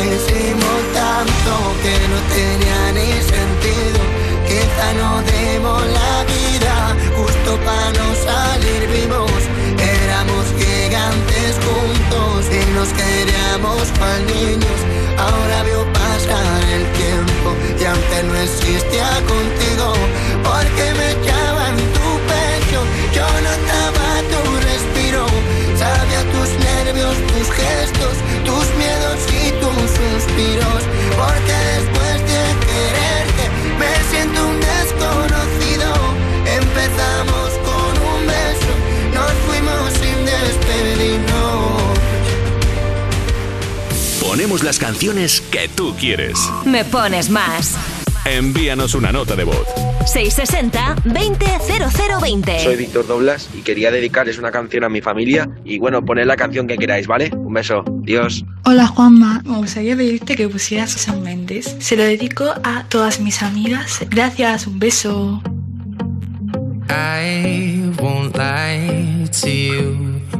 [SPEAKER 9] Quisimos tanto que no tenía ni sentido. Quizá no demos la vida justo para no salir vivos. Éramos gigantes juntos y nos queríamos cual niños. Ahora veo pasar el tiempo y antes no existía contigo
[SPEAKER 1] Ponemos las canciones que tú quieres.
[SPEAKER 2] Me pones más.
[SPEAKER 1] Envíanos una nota de voz.
[SPEAKER 2] 660-200020.
[SPEAKER 64] Soy Víctor Doblas y quería dedicarles una canción a mi familia y bueno, poned la canción que queráis, ¿vale? Un beso. Dios.
[SPEAKER 65] Hola Juanma, me gustaría pedirte que pusieras San Méndez. Se lo dedico a todas mis amigas. Gracias, un beso.
[SPEAKER 8] I won't lie to you.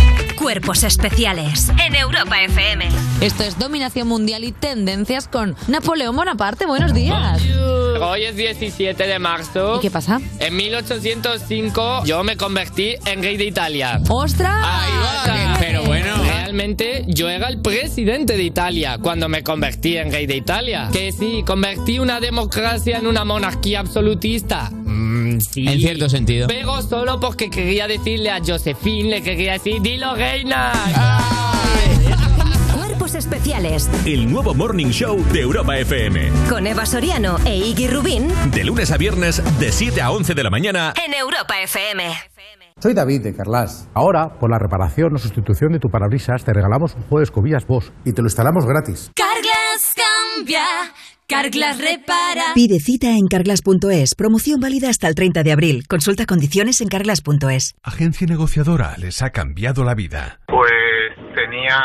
[SPEAKER 2] Cuerpos especiales en Europa FM.
[SPEAKER 24] Esto es Dominación Mundial y Tendencias con Napoleón Bonaparte. Buenos días.
[SPEAKER 18] Hoy es 17 de marzo.
[SPEAKER 24] ¿Y qué pasa?
[SPEAKER 18] En 1805 yo me convertí en rey de Italia.
[SPEAKER 24] ¡Ostras!
[SPEAKER 18] Ahí va, pero bueno. Realmente yo era el presidente de Italia cuando me convertí en rey de Italia. Que sí, convertí una democracia en una monarquía absolutista. Sí.
[SPEAKER 66] En cierto sentido.
[SPEAKER 18] Pero solo porque quería decirle a Josephine, le quería decir, dilo reina.
[SPEAKER 2] Cuerpos especiales
[SPEAKER 1] El nuevo Morning Show de Europa FM.
[SPEAKER 2] con Eva Soriano e Iggy Rubín
[SPEAKER 1] De lunes a viernes, de 7 a 11 de la mañana.
[SPEAKER 2] en Europa FM.
[SPEAKER 31] Soy David de Carlas. Ahora, por la reparación o sustitución de tu parabrisas, te regalamos un juego de escobillas Bosch y te lo instalamos gratis.
[SPEAKER 2] Carglass cambia, Carglass repara.
[SPEAKER 67] Pide cita en carglass.es. Promoción válida hasta el 30 de abril. Consulta condiciones en carglass.es.
[SPEAKER 31] Agencia negociadora les ha cambiado la vida.
[SPEAKER 42] Pues tenía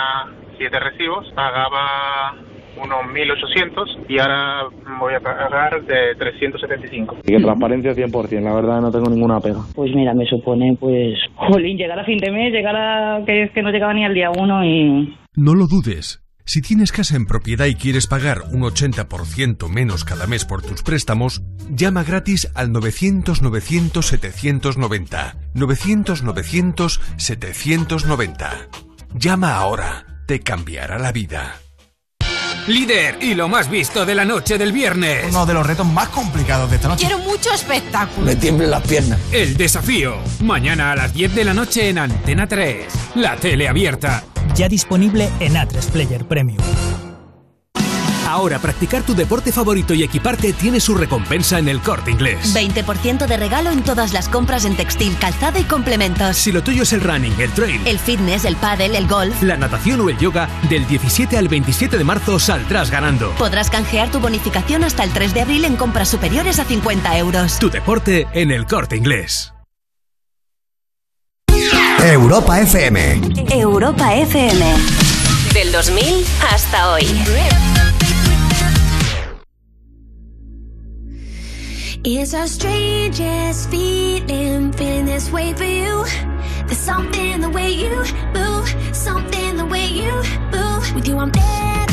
[SPEAKER 42] siete recibos, pagaba unos 1.800 y ahora voy a pagar de 375.
[SPEAKER 68] Y que transparencia 100%, la verdad no tengo ninguna pega.
[SPEAKER 69] Pues mira, me supone, pues, jolín, llegar a fin de mes, llegar a que es que no llegaba ni al día uno y...
[SPEAKER 31] No lo dudes. Si tienes casa en propiedad y quieres pagar un 80% menos cada mes por tus préstamos, llama gratis al 900-900-790. 900-900-790. Llama ahora, te cambiará la vida.
[SPEAKER 70] Líder y lo más visto de la noche del viernes.
[SPEAKER 71] Uno de los retos más complicados de esta noche.
[SPEAKER 72] Quiero mucho espectáculo.
[SPEAKER 70] Me tiemblen las piernas. El desafío. Mañana a las 10 de la noche en Antena 3. La tele abierta
[SPEAKER 73] ya disponible en A3 Player Premium.
[SPEAKER 1] Ahora practicar tu deporte favorito y equiparte tiene su recompensa en el corte inglés.
[SPEAKER 13] 20% de regalo en todas las compras en textil, calzado y complementos.
[SPEAKER 1] Si lo tuyo es el running, el trail,
[SPEAKER 13] el fitness, el paddle, el golf,
[SPEAKER 1] la natación o el yoga, del 17 al 27 de marzo saldrás ganando.
[SPEAKER 13] Podrás canjear tu bonificación hasta el 3 de abril en compras superiores a 50 euros.
[SPEAKER 1] Tu deporte en el corte inglés.
[SPEAKER 74] Europa FM.
[SPEAKER 13] Europa FM. Del 2000 hasta hoy.
[SPEAKER 9] It's our strangest feeling, feeling this way for you. There's something the way you move, something the way you move. With you, I'm
[SPEAKER 13] there.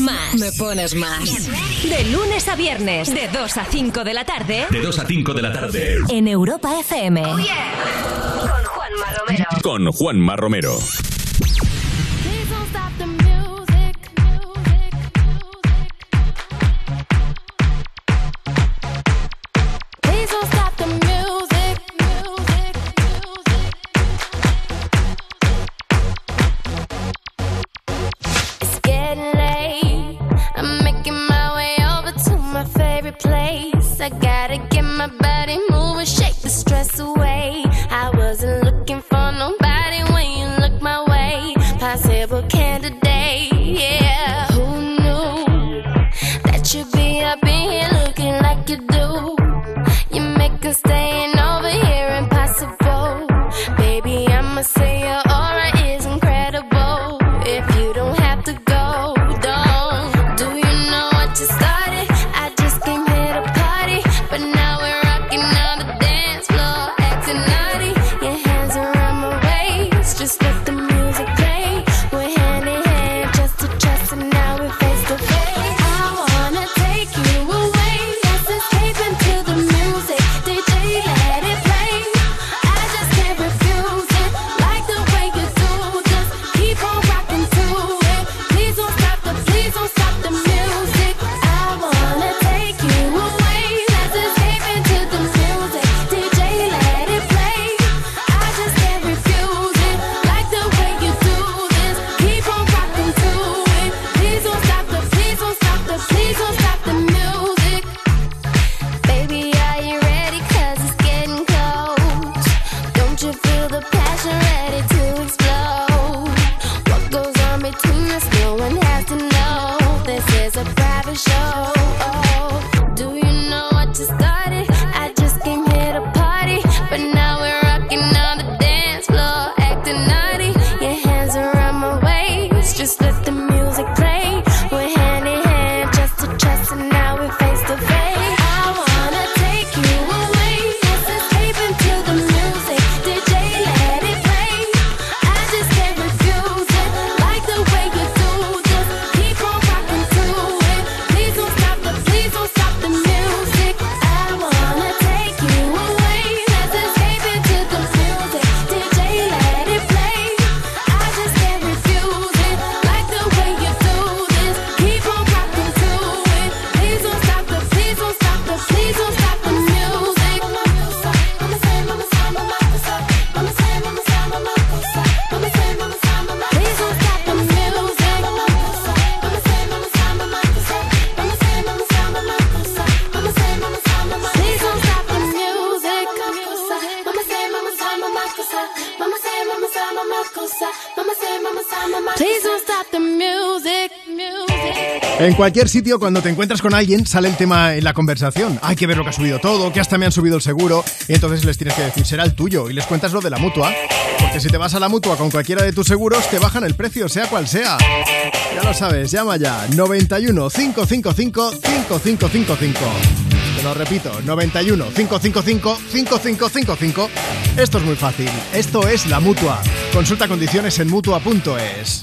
[SPEAKER 13] más. Me pones más. De lunes a viernes, de 2 a 5 de la tarde.
[SPEAKER 1] De 2 a 5 de la tarde.
[SPEAKER 13] En Europa FM. Oh, yeah. Con Juanma Romero.
[SPEAKER 1] Con Juanma Romero.
[SPEAKER 3] Cualquier sitio, cuando te encuentras con alguien, sale el tema en la conversación. Hay que ver lo que ha subido todo, que hasta me han subido el seguro. Y entonces les tienes que decir, será el tuyo. Y les cuentas lo de la mutua. Porque si te vas a la mutua con cualquiera de tus seguros, te bajan el precio, sea cual sea. Ya lo sabes, llama ya. 91 555 5555. Te lo repito, 91 555 5555. Esto es muy fácil. Esto es la mutua. Consulta condiciones en mutua.es.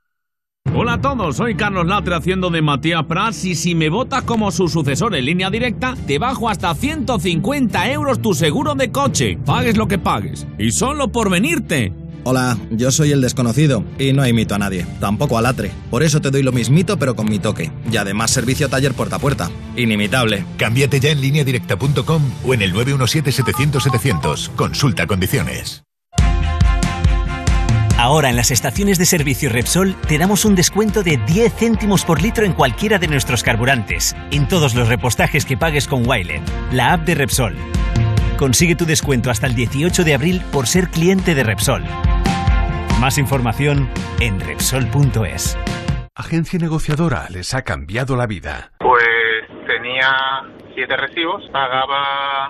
[SPEAKER 75] Hola a todos, soy Carlos Latre haciendo de Matías Prats y si me votas como su sucesor en línea directa, te bajo hasta 150 euros tu seguro de coche. Pagues lo que pagues. Y solo por venirte.
[SPEAKER 21] Hola, yo soy el desconocido y no imito a nadie, tampoco a Latre. Por eso te doy lo mismito pero con mi toque. Y además servicio taller puerta a puerta. Inimitable.
[SPEAKER 76] Cámbiate ya en lineadirecta.com o en el 917-700-700. Consulta condiciones.
[SPEAKER 77] Ahora en las estaciones de servicio Repsol te damos un descuento de 10 céntimos por litro en cualquiera de nuestros carburantes, en todos los repostajes que pagues con Wilet, la app de Repsol. Consigue tu descuento hasta el 18 de abril por ser cliente de Repsol. Más información en Repsol.es.
[SPEAKER 31] Agencia negociadora les ha cambiado la vida.
[SPEAKER 78] Pues tenía siete recibos, pagaba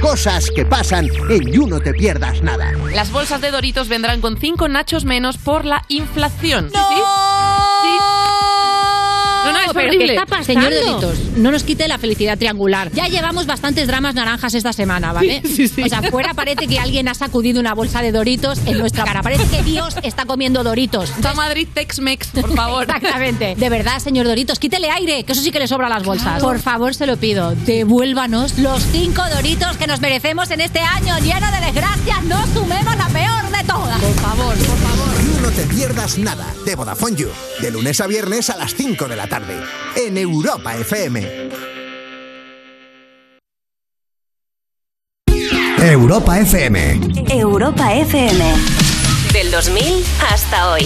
[SPEAKER 74] Cosas que pasan en You No Te Pierdas Nada.
[SPEAKER 10] Las bolsas de Doritos vendrán con 5 nachos menos por la inflación. ¿Sí? ¿Sí? Es
[SPEAKER 33] pero
[SPEAKER 10] horrible.
[SPEAKER 33] ¿qué está pasando? Señor Doritos, no nos quite la felicidad triangular. Ya llevamos bastantes dramas naranjas esta semana, ¿vale?
[SPEAKER 10] Sí, sí.
[SPEAKER 33] O sea, fuera parece que alguien ha sacudido una bolsa de Doritos en nuestra cara. Parece que Dios está comiendo Doritos.
[SPEAKER 10] Va Madrid Tex-Mex, por favor.
[SPEAKER 33] Exactamente. De verdad, señor Doritos, quítele aire, que eso sí que le sobra a las bolsas. Por favor, se lo pido. Devuélvanos los cinco Doritos que nos merecemos en este año lleno de desgracias. No sumemos la peor de todas.
[SPEAKER 10] Por favor, por favor.
[SPEAKER 74] No Te Pierdas Nada de Vodafone You. De lunes a viernes a las 5 de la tarde. En Europa FM.
[SPEAKER 13] Europa FM. Europa FM. Del 2000 hasta hoy.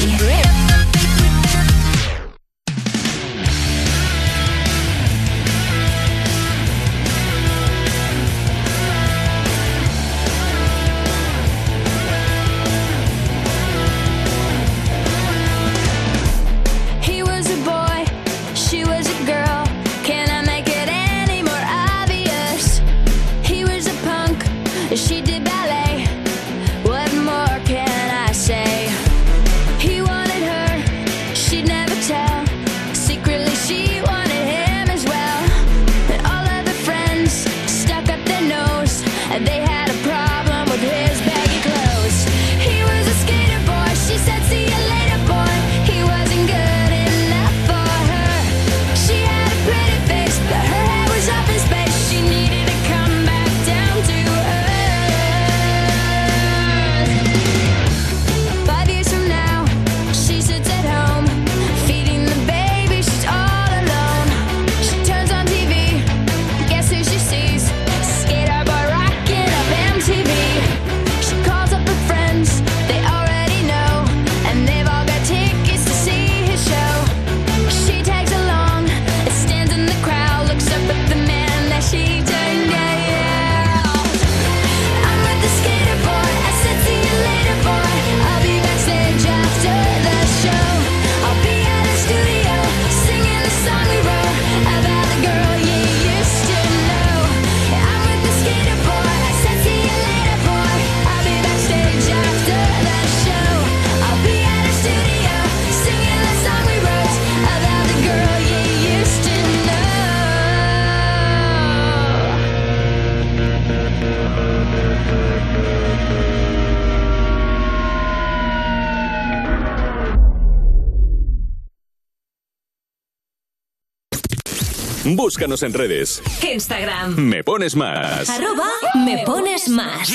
[SPEAKER 1] Búscanos en redes.
[SPEAKER 2] Instagram.
[SPEAKER 1] Me pones más.
[SPEAKER 2] Arroba me pones más.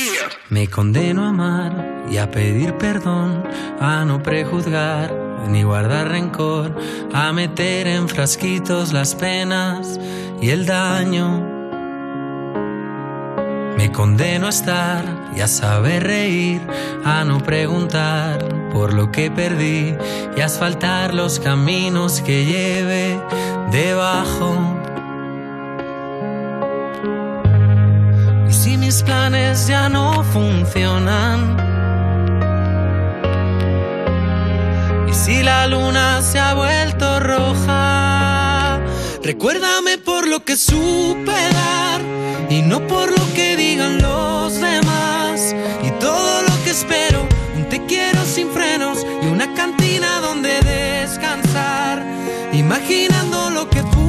[SPEAKER 79] Me condeno a amar y a pedir perdón, a no prejuzgar ni guardar rencor, a meter en frasquitos las penas y el daño. Me condeno a estar y a saber reír, a no preguntar por lo que perdí y a asfaltar los caminos que lleve debajo. Si mis planes ya no funcionan, y si la luna se ha vuelto roja, recuérdame por lo que supe dar y no por lo que digan los demás. Y todo lo que espero, un te quiero sin frenos y una cantina donde descansar, imaginando lo que pudo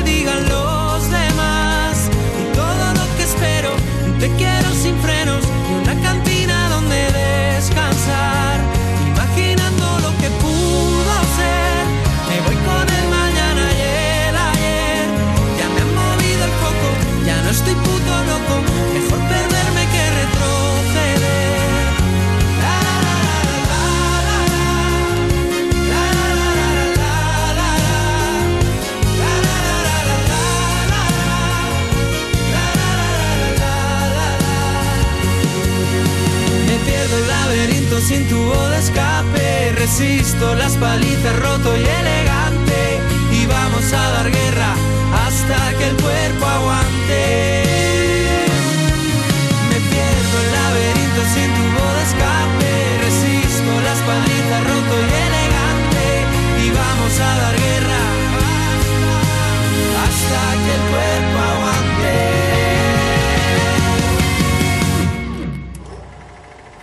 [SPEAKER 79] te quiero sin frenos y una cantina donde descansar. Imaginando lo que pudo ser. Me voy con el mañana y el ayer. Ya me han movido el foco, ya no estoy puto loco. Pierdo el laberinto sin tubo de escape. Resisto las palizas roto y elegante. Y vamos a dar guerra hasta que el cuerpo aguante. Me pierdo el laberinto sin tubo de escape. Resisto las palizas roto y elegante. Y vamos a dar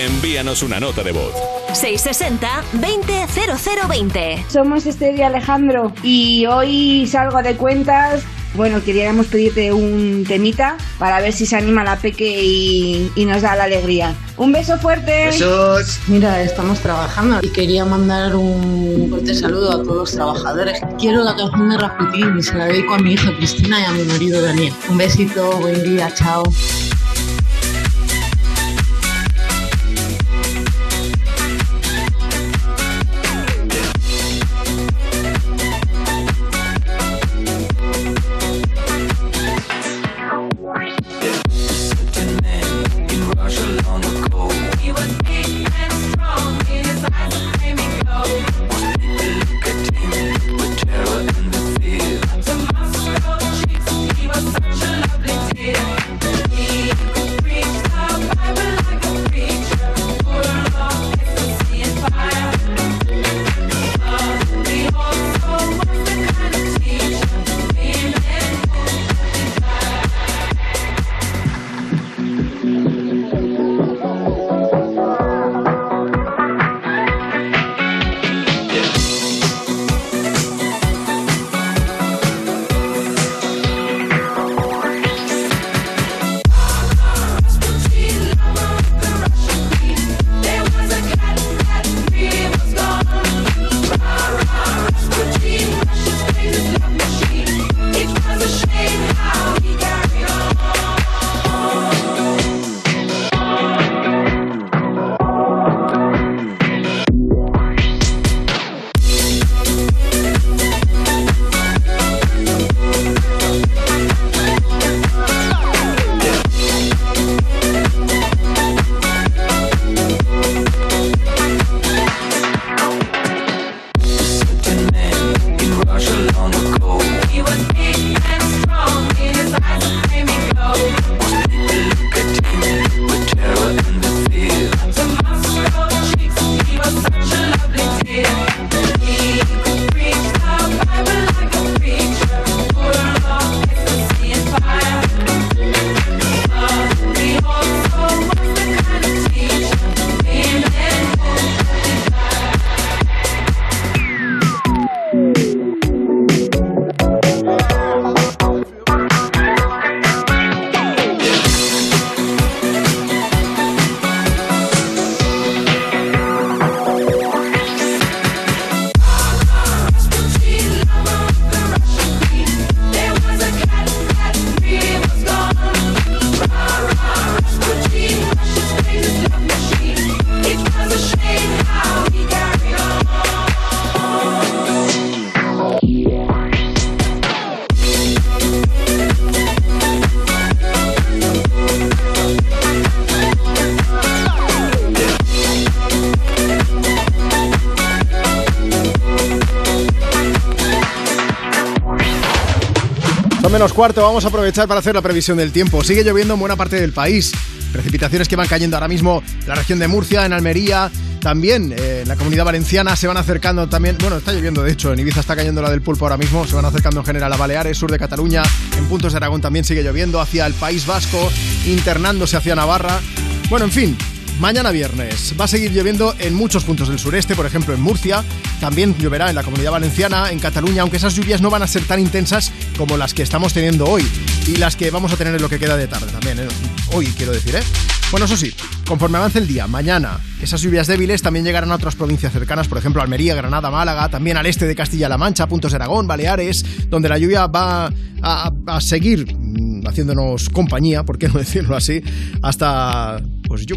[SPEAKER 1] Envíanos una nota de voz.
[SPEAKER 2] 660-200020.
[SPEAKER 80] Somos Esther y Alejandro y hoy salgo de cuentas. Bueno, queríamos pedirte un temita para ver si se anima la peque y, y nos da la alegría. Un beso fuerte.
[SPEAKER 81] Mira, estamos trabajando y quería mandar un fuerte saludo a todos los trabajadores. Quiero la canción de Rasputín y se la dedico a mi hija Cristina y a mi marido Daniel. Un besito, buen día, chao.
[SPEAKER 3] Menos cuarto, vamos a aprovechar para hacer la previsión del tiempo. Sigue lloviendo en buena parte del país. Precipitaciones que van cayendo ahora mismo en la región de Murcia, en Almería, también eh, en la comunidad valenciana se van acercando también, bueno, está lloviendo de hecho, en Ibiza está cayendo la del pulpo ahora mismo, se van acercando en general a Baleares, sur de Cataluña, en puntos de Aragón también sigue lloviendo, hacia el País Vasco, internándose hacia Navarra. Bueno, en fin, Mañana viernes va a seguir lloviendo en muchos puntos del sureste, por ejemplo en Murcia. También lloverá en la comunidad valenciana, en Cataluña, aunque esas lluvias no van a ser tan intensas como las que estamos teniendo hoy y las que vamos a tener en lo que queda de tarde también. ¿eh? Hoy quiero decir, ¿eh? Bueno, eso sí, conforme avance el día, mañana, esas lluvias débiles también llegarán a otras provincias cercanas, por ejemplo, Almería, Granada, Málaga, también al este de Castilla-La Mancha, puntos de Aragón, Baleares, donde la lluvia va a, seguir mm, haciéndonos compañía, por qué no decirlo así, hasta, pues yo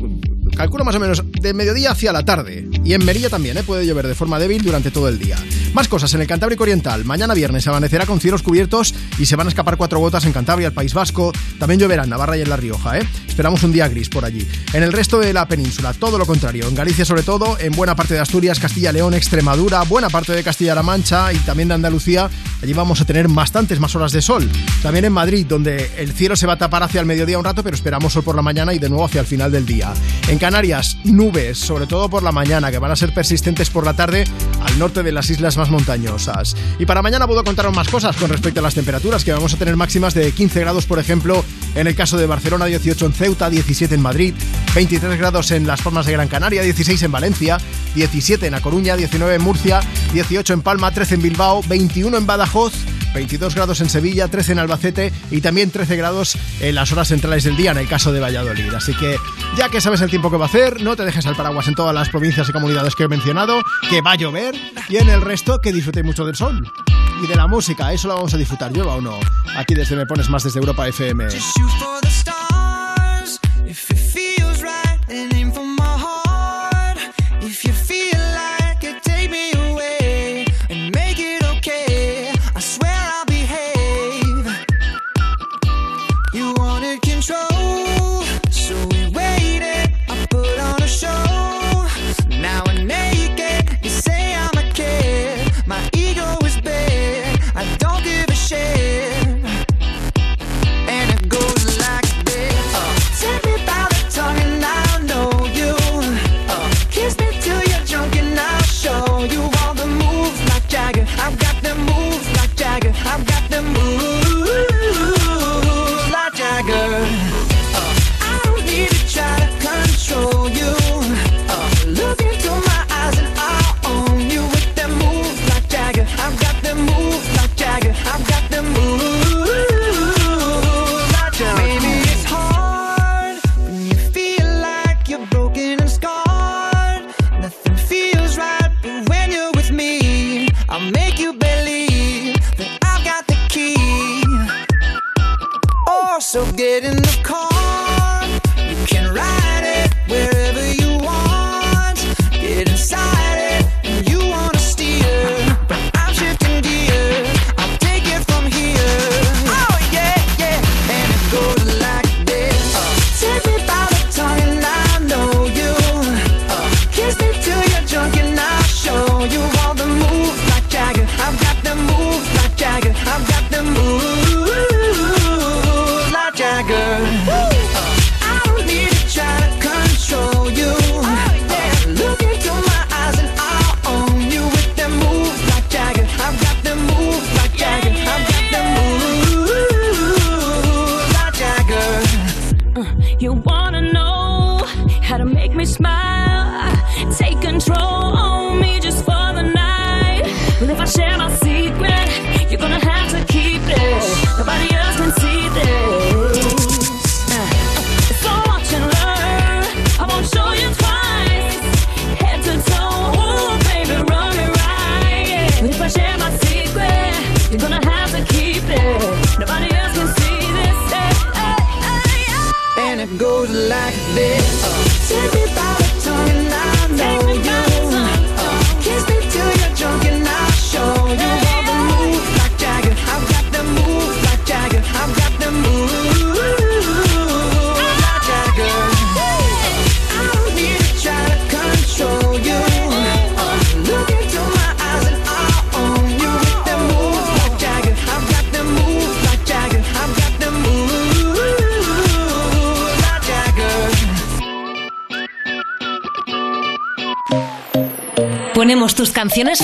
[SPEAKER 3] calculo más o menos de mediodía hacia la tarde. Y en Merilla también, ¿eh? puede llover de forma débil durante todo el día. Más cosas en el Cantábrico Oriental. Mañana viernes amanecerá con cielos cubiertos y se van a escapar cuatro gotas en Cantabria, el País Vasco. También lloverá en Navarra y en La Rioja. ¿eh? Esperamos un día gris por allí. En el resto de la península, todo lo contrario. En Galicia, sobre todo, en buena parte de Asturias, Castilla, León, Extremadura, buena parte de Castilla-La Mancha y también de Andalucía. Allí vamos a tener bastantes más horas de sol. También en Madrid, donde el cielo se va a tapar hacia el mediodía un rato, pero esperamos sol por la mañana y de nuevo hacia el final del día. En Canarias, nubes, sobre todo por la mañana, que van a ser persistentes por la tarde al norte de las islas más montañosas. Y para mañana puedo contaros más cosas con respecto a las temperaturas, que vamos a tener máximas de 15 grados, por ejemplo, en el caso de Barcelona, 18 en Ceuta, 17 en Madrid, 23 grados en Las Palmas de Gran Canaria, 16 en Valencia, 17 en A Coruña, 19 en Murcia, 18 en Palma, 13 en Bilbao, 21 en Badajoz, 22 grados en Sevilla, 13 en Albacete y también 13 grados en las horas centrales del día en el caso de Valladolid. Así que ya que sabes el tiempo que va a hacer, no te dejes al paraguas en todas las provincias y comunidades que he mencionado, que va a llover y en el resto que disfrutéis mucho del sol y de la música. Eso lo vamos a disfrutar, ¿llueva o no? Aquí desde Me Pones Más desde Europa FM.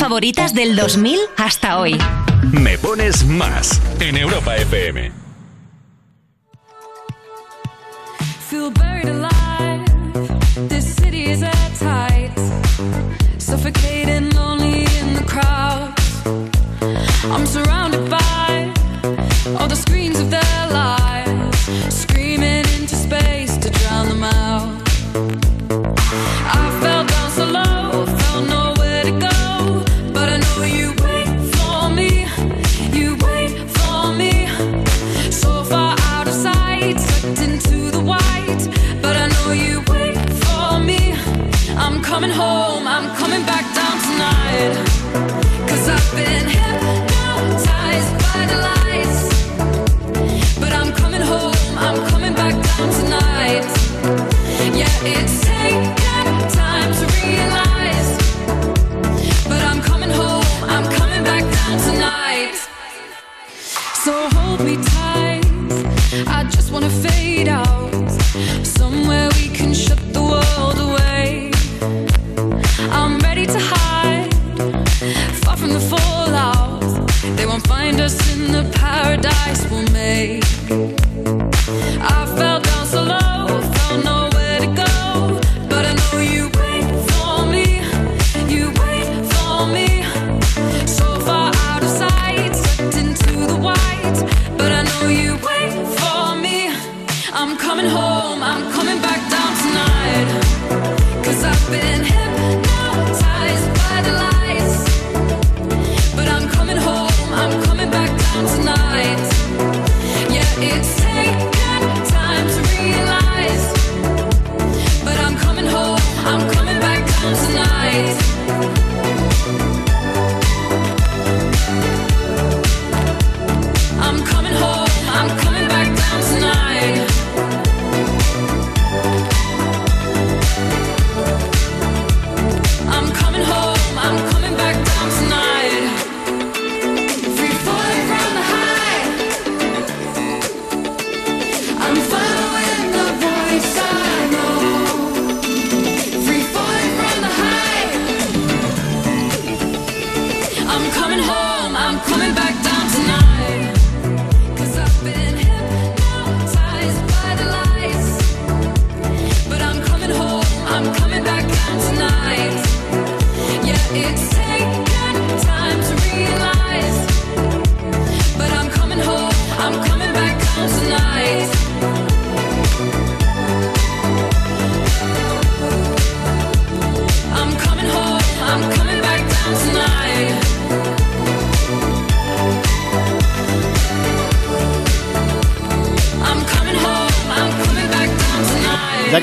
[SPEAKER 2] Favoritas del 2000 hasta hoy.
[SPEAKER 36] Me pones más en Europa FM.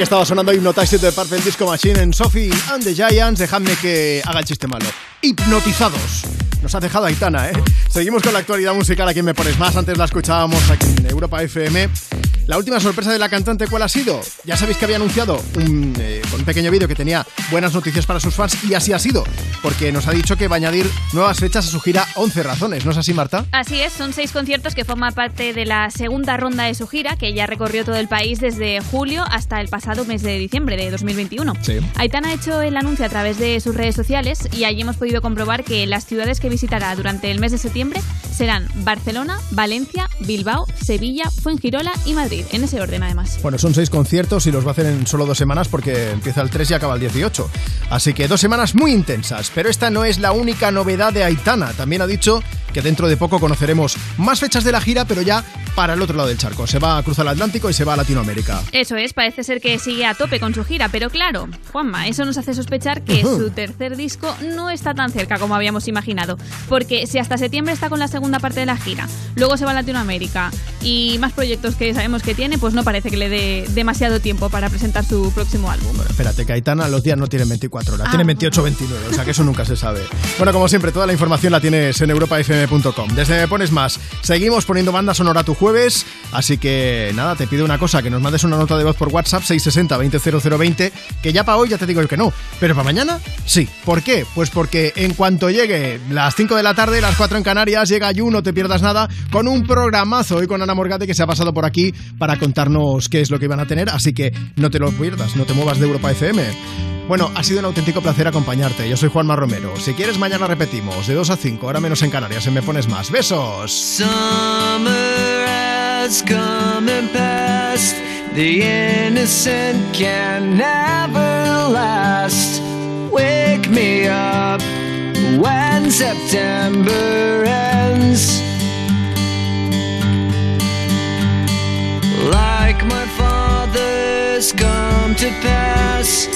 [SPEAKER 3] Estaba sonando Hypnotized de Purple Disco Machine en Sophie and the Giants, dejadme que haga el chiste malo. Hipnotizados. Nos ha dejado Aitana, ¿eh? Seguimos con la actualidad musical aquí en Me Pones Más. Antes la escuchábamos aquí en Europa FM. La última sorpresa de la cantante, ¿cuál ha sido? Ya sabéis que había anunciado un, eh, un pequeño vídeo que tenía buenas noticias para sus fans y así ha sido, porque nos ha dicho que va a añadir nuevas fechas a su gira 11 razones. ¿No es así, Marta?
[SPEAKER 10] Así es, son seis conciertos que forman parte de la segunda ronda de su gira, que ya recorrió todo el país desde julio hasta el pasado mes de diciembre de 2021.
[SPEAKER 3] Sí.
[SPEAKER 10] Aitana ha hecho el anuncio a través de sus redes sociales y allí hemos podido comprobar que las ciudades que visitará durante el mes de septiembre serán Barcelona, Valencia, Bilbao, Sevilla, Fuengirola y Madrid, en ese orden además.
[SPEAKER 3] Bueno, son seis conciertos y los va a hacer en solo dos semanas porque empieza el 3 y acaba el 18. Así que dos semanas muy intensas. Pero esta no es la única novedad de Aitana. También ha dicho que dentro de poco conoceremos más fechas de la gira, pero ya para el otro lado del charco. Se va a cruzar el Atlántico y se va a Latinoamérica.
[SPEAKER 10] Eso es, parece ser que sigue a tope con su gira, pero claro, Juanma, eso nos hace sospechar que su tercer disco no está tan cerca como habíamos imaginado. Porque si hasta septiembre está con la segunda parte de la gira, luego se va a Latinoamérica y más proyectos que sabemos que tiene, pues no parece que le dé demasiado tiempo para presentar su próximo álbum.
[SPEAKER 3] Espérate, que Aitana los días no tienen 24 horas,
[SPEAKER 10] Ah,
[SPEAKER 3] tienen 28 o 29, o sea que eso nunca se sabe. Bueno, como siempre, toda la información la tienes en europafm.com. Desde Me Pones Más, seguimos poniendo banda sonora tu así que nada, te pido una cosa, que nos mandes una nota de voz por WhatsApp 660-200020, que ya para hoy ya te digo yo que no, pero para mañana sí. ¿Por qué? Pues porque en cuanto llegue las 5 de la tarde, las 4 en Canarias, llega You, no te pierdas nada, con un programazo hoy con Ana Morgate que se ha pasado por aquí para contarnos qué es lo que iban a tener, así que no te lo pierdas, no te muevas de Europa FM. Bueno, ha sido un auténtico placer acompañarte. Yo soy Juanma Romero. Si quieres, mañana repetimos de 2 a 5, ahora menos en Canarias. Se me pones más. ¡Besos!
[SPEAKER 35] Summer has come and passed. The innocent can never last. Wake me up when September ends. Like my father's come to pass.